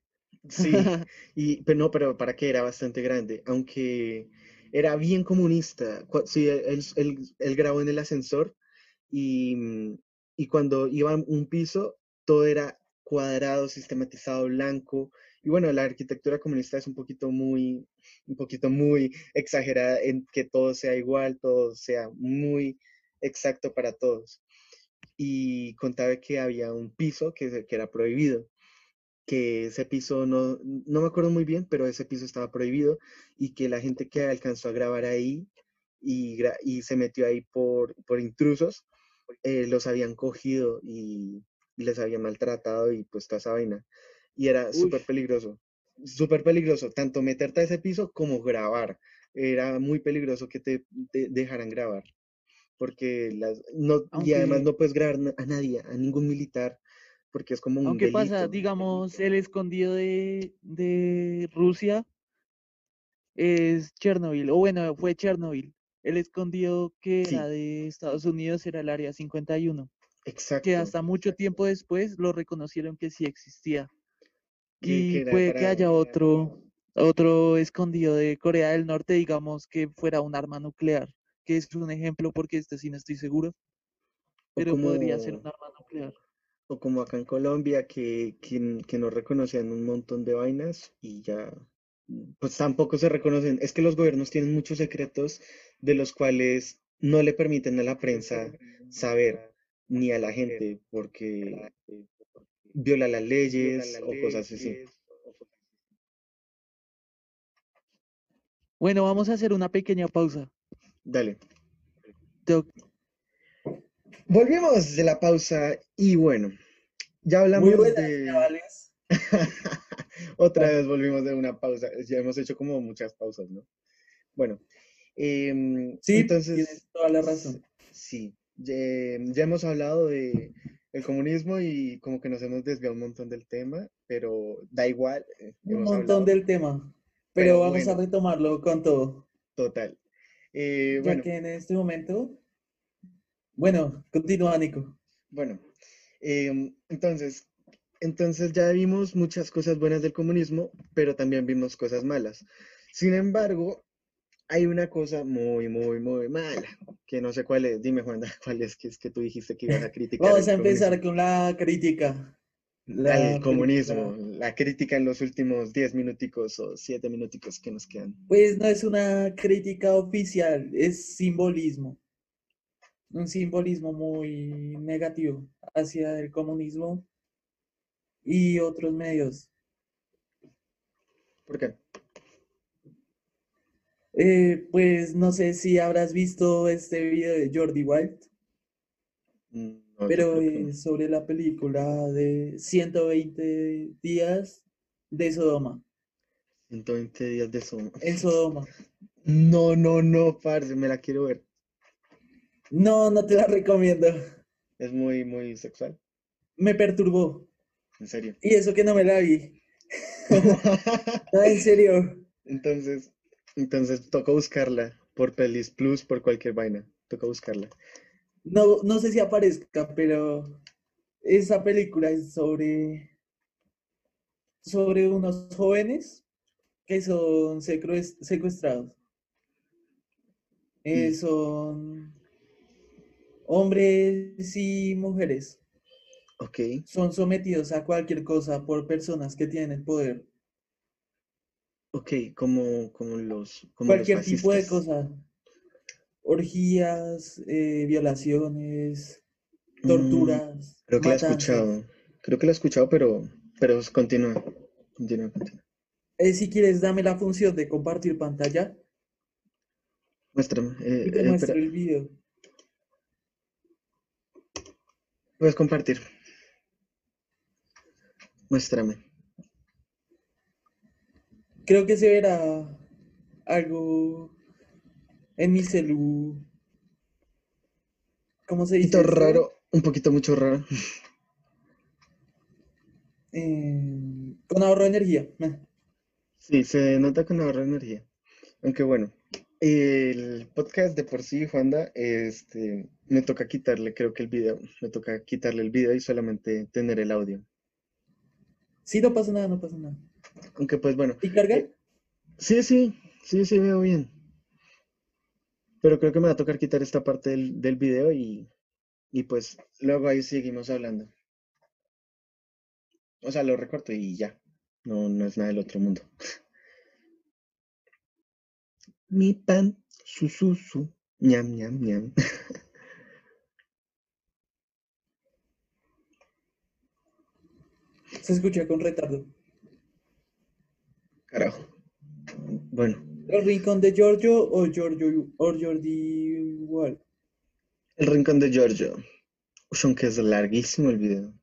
Sí, y, pero no, pero para qué era bastante grande, aunque era bien comunista. Sí, él, él, grabó en el ascensor y, y cuando iba a un piso, todo era cuadrado, sistematizado, blanco. Y bueno, la arquitectura comunista es un poquito muy, un poquito muy exagerada en que todo sea igual, todo sea muy exacto para todos. Y contaba que había un piso que, que era prohibido que ese piso no, no me acuerdo muy bien, pero ese piso estaba prohibido y que la gente que alcanzó a grabar ahí y, y se metió ahí por, por intrusos, eh, los habían cogido y, les habían maltratado y pues toda esa vaina. Y era súper peligroso, súper peligroso, tanto meterte a ese piso como grabar. Era muy peligroso que te, dejaran grabar porque las, no, y además no puedes grabar a nadie, a ningún militar, porque es como un Aunque pasa, digamos, el escondido de, de Rusia es Chernobyl, o bueno, fue Chernobyl. El escondido que era de Estados Unidos era el Área 51. Exacto. Que hasta mucho tiempo después lo reconocieron que sí existía. Y puede que haya otro, otro escondido de Corea del Norte, digamos, que fuera un arma nuclear, que es un ejemplo porque este sí no estoy seguro, pero podría ser un arma nuclear o como acá en Colombia, que, que, no reconocían un montón de vainas y ya, pues tampoco se reconocen. Es que los gobiernos tienen muchos secretos de los cuales no le permiten a la prensa saber, ni a la gente, porque viola las leyes o cosas así. Bueno, vamos a hacer una pequeña pausa. Dale. Volvimos de la pausa y bueno, ya hablamos de... Otra vez volvimos de una pausa. Ya hemos hecho como muchas pausas, ¿no? Bueno, em, sí, entonces... Tienes toda la razón. Sí, ya, hemos hablado de el comunismo y como que nos hemos desviado un montón del tema, pero da igual. Eh, un montón del tema, pero, vamos a retomarlo con todo. Total. Eh, ya que en este momento bueno, continúa, Nico. Bueno, em, entonces, entonces ya vimos muchas cosas buenas del comunismo, pero también vimos cosas malas. Sin embargo, hay una cosa muy, muy, muy mala, que no sé cuál es. Dime, Juan, cuál es que es que tú dijiste que ibas a criticar. Vamos a empezar con la crítica. al comunismo, la crítica en los últimos 10 minuticos o 7 minuticos que nos quedan. Pues no es una crítica oficial, es simbolismo un simbolismo muy negativo hacia el comunismo y otros medios. ¿Por qué? Eh, pues no sé si habrás visto este video de Jordi Wild, mm, pero sobre la película de 120 días de Sodoma. 120 días de Sodoma. En Sodoma. No, no, no, parce, me la quiero ver. No, no te la recomiendo. Es muy, muy sexual. Me perturbó. ¿En serio? Y eso que no me la vi. no, en serio. Entonces, entonces toca buscarla por Pelis Plus, por cualquier vaina. Toca buscarla. No, no sé si aparezca, pero esa película es sobre sobre unos jóvenes que son secuestrados. Eh, son hombres y mujeres son sometidos a cualquier cosa por personas que tienen el poder. Ok, como, como los... cualquier tipo de cosa. Orgías, eh, violaciones, mm, torturas. creo que lo he escuchado. Creo que lo he escuchado, pero, pero continúa. Continúa, continúa. Eh, si quieres, dame la función de compartir pantalla. Muéstrame. Eh, te muestro el video. Puedes compartir. Muéstrame. Creo que se verá algo en mi celu. ¿Cómo se dice? Un poquito raro, un poquito mucho raro. eh, con ahorro de energía. Sí, se nota con ahorro de energía. Aunque bueno, el podcast de por sí, Juanda, este, me toca quitarle, creo que el video, me toca quitarle el video y solamente tener el audio. Sí, no pasa nada, no pasa nada. Aunque pues bueno, ¿Y carga? eh, sí, sí, sí, sí veo bien. Pero creo que me va a tocar quitar esta parte del, del video y, y pues luego ahí seguimos hablando. O sea, lo recorto y ya. No, no es nada del otro mundo. Mi pan, su, su, su, ñam, ñam, ñam. Se escucha con retardo. Carajo. Bueno, ¿El rincón de Giorgio o Giorgio o Jordi igual? el rincón de Giorgio. Uy, aunque es larguísimo el video.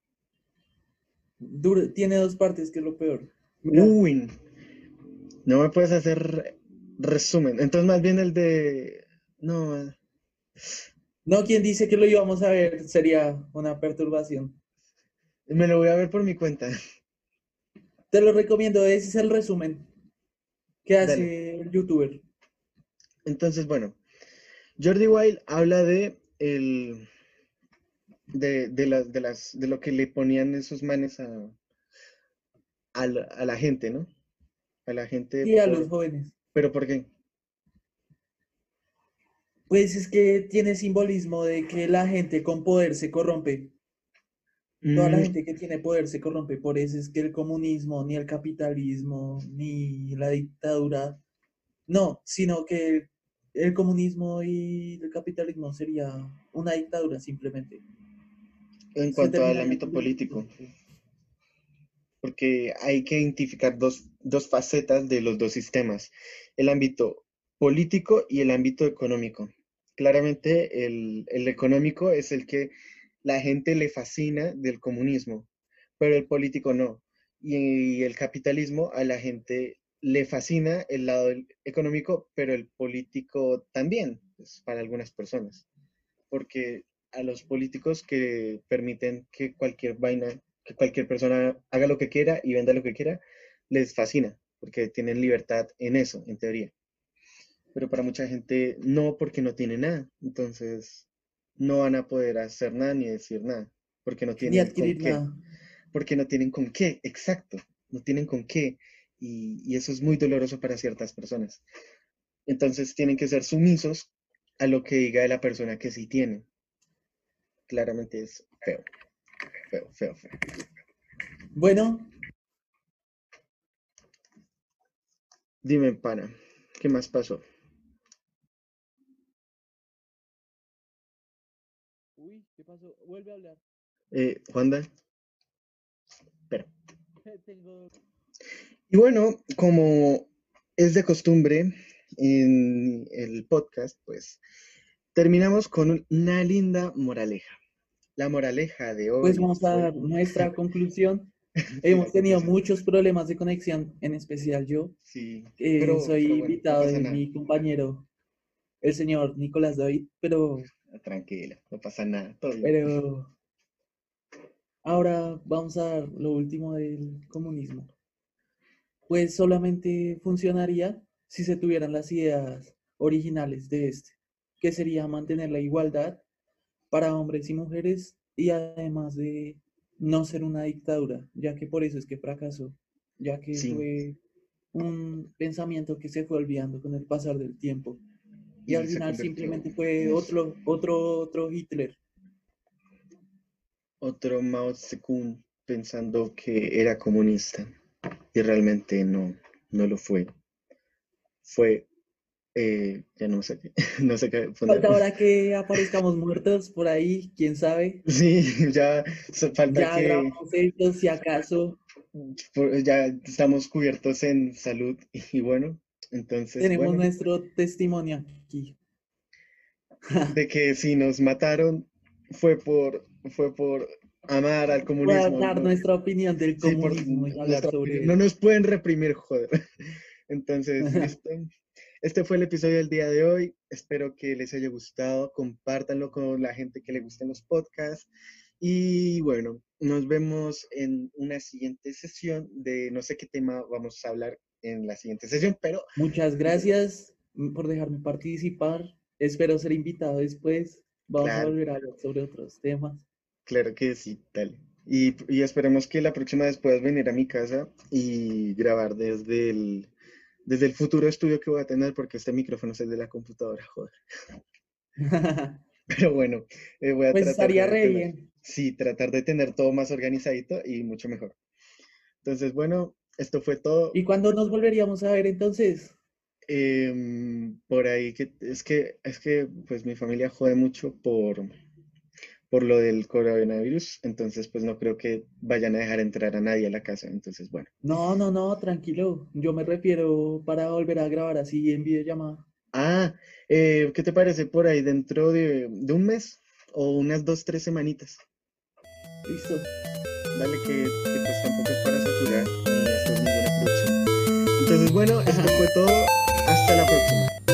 Dura- tiene dos partes, que es lo peor. Mira, Uy, no me puedes hacer resumen. Entonces, más bien el de. No, no, quien dice que lo íbamos a ver sería una perturbación. me lo voy a ver por mi cuenta. Te lo recomiendo, ese es el resumen que Dale. hace el youtuber. Entonces, bueno, Jordi Wild habla de el de, de las de las de lo que le ponían esos manes a, a la, a la gente, ¿no? A la gente Y a los jóvenes. Pero ¿por qué? Pues es que tiene simbolismo de que la gente con poder se corrompe. Toda la Mm, gente que tiene poder se corrompe. Por eso es que el comunismo, ni el capitalismo, ni la dictadura, no, sino que el comunismo y el capitalismo sería una dictadura simplemente. en cuanto al ámbito político, porque hay que identificar dos, dos facetas de los dos sistemas, el ámbito político y el ámbito económico. Claramente el, el económico es el que la gente le fascina del comunismo, pero el político no. Y el capitalismo a la gente le fascina el lado económico, pero el político también, pues, para algunas personas. Porque a los políticos que permiten que cualquier vaina, que cualquier persona haga lo que quiera y venda lo que quiera, les fascina, porque tienen libertad en eso, en teoría. Pero para mucha gente no, porque no tiene nada. Entonces, no van a poder hacer nada ni decir nada, porque no Ni tienen con qué. nada. Porque no tienen con qué, exacto, no tienen con qué. Y, y eso es muy doloroso para ciertas personas. Entonces tienen que ser sumisos a lo que diga la persona que sí tiene. Claramente es feo, feo, feo, feo. Bueno, Dime, pana, ¿qué más pasó? Uy, ¿qué pasó? Vuelve a hablar. Eh, Juanda. Espera. Tengo... Y bueno, como es de costumbre en el podcast, pues terminamos con un- una linda moraleja. La moraleja de hoy Pues vamos a dar nuestra conclusión. Hemos tenido muchos problemas de conexión, en especial yo. Sí, Eh, pero, soy pero bueno, no invitado de mi compañero, el señor Nicolás David, pero, Tranquila, no pasa nada, todo bien. pero ahora vamos a dar lo último del comunismo. Pues solamente funcionaría si se tuvieran las ideas originales de este, que sería mantener la igualdad para hombres y mujeres y además de no ser una dictadura, ya que por eso es que fracasó, ya que Sí. fue un pensamiento que se fue olvidando con el pasar del tiempo. Y al se final simplemente en fue otro, otro, otro Hitler. Otro Mao Zedong pensando que era comunista y realmente no, no lo fue. Fue, eh, ya no sé qué, no sé qué poner. Falta ahora que aparezcamos muertos por ahí, quién sabe. Sí, ya falta Ya que grabamos esto, si acaso por- ya estamos cubiertos en salud y bueno, entonces tenemos bueno, nuestro testimonio aquí. de que si nos mataron fue por fue por amar al comunismo, dar ¿no? nuestra opinión del Sí, por comunismo y hablar sobre opinión. No nos pueden reprimir, joder. Entonces, listo. Este fue el episodio del día de hoy. Espero que les haya gustado. Compártanlo con la gente que le gusten los podcasts. Y bueno, nos vemos en una siguiente sesión de no sé qué tema vamos a hablar en la siguiente sesión, pero Muchas gracias por dejarme participar. Espero ser invitado después. Vamos a volver a hablar sobre otros temas. claro que sí, dale. Y, y esperemos que la próxima vez puedas venir a mi casa y grabar desde el, desde el futuro estudio que voy a tener, porque este micrófono es el de la computadora, joder. Pero bueno, eh, voy a Pues tratar estaría de re tener, bien. sí, tratar de tener todo más organizadito y mucho mejor. Entonces, bueno, esto fue todo. ¿Y cuándo nos volveríamos a ver entonces? Em, por ahí que es que es que pues mi familia jode mucho por por lo del coronavirus, entonces pues no creo que vayan a dejar entrar a nadie a la casa. Entonces, bueno. No, no, no, tranquilo. Yo me refiero para volver a grabar así en videollamada. Ah, eh, ¿qué te parece por ahí dentro de, de un mes o unas dos, tres semanitas? Listo. Dale que, que pues tampoco es para saturar ni hacer ninguna producción. Entonces, bueno, esto fue todo. Hasta la próxima.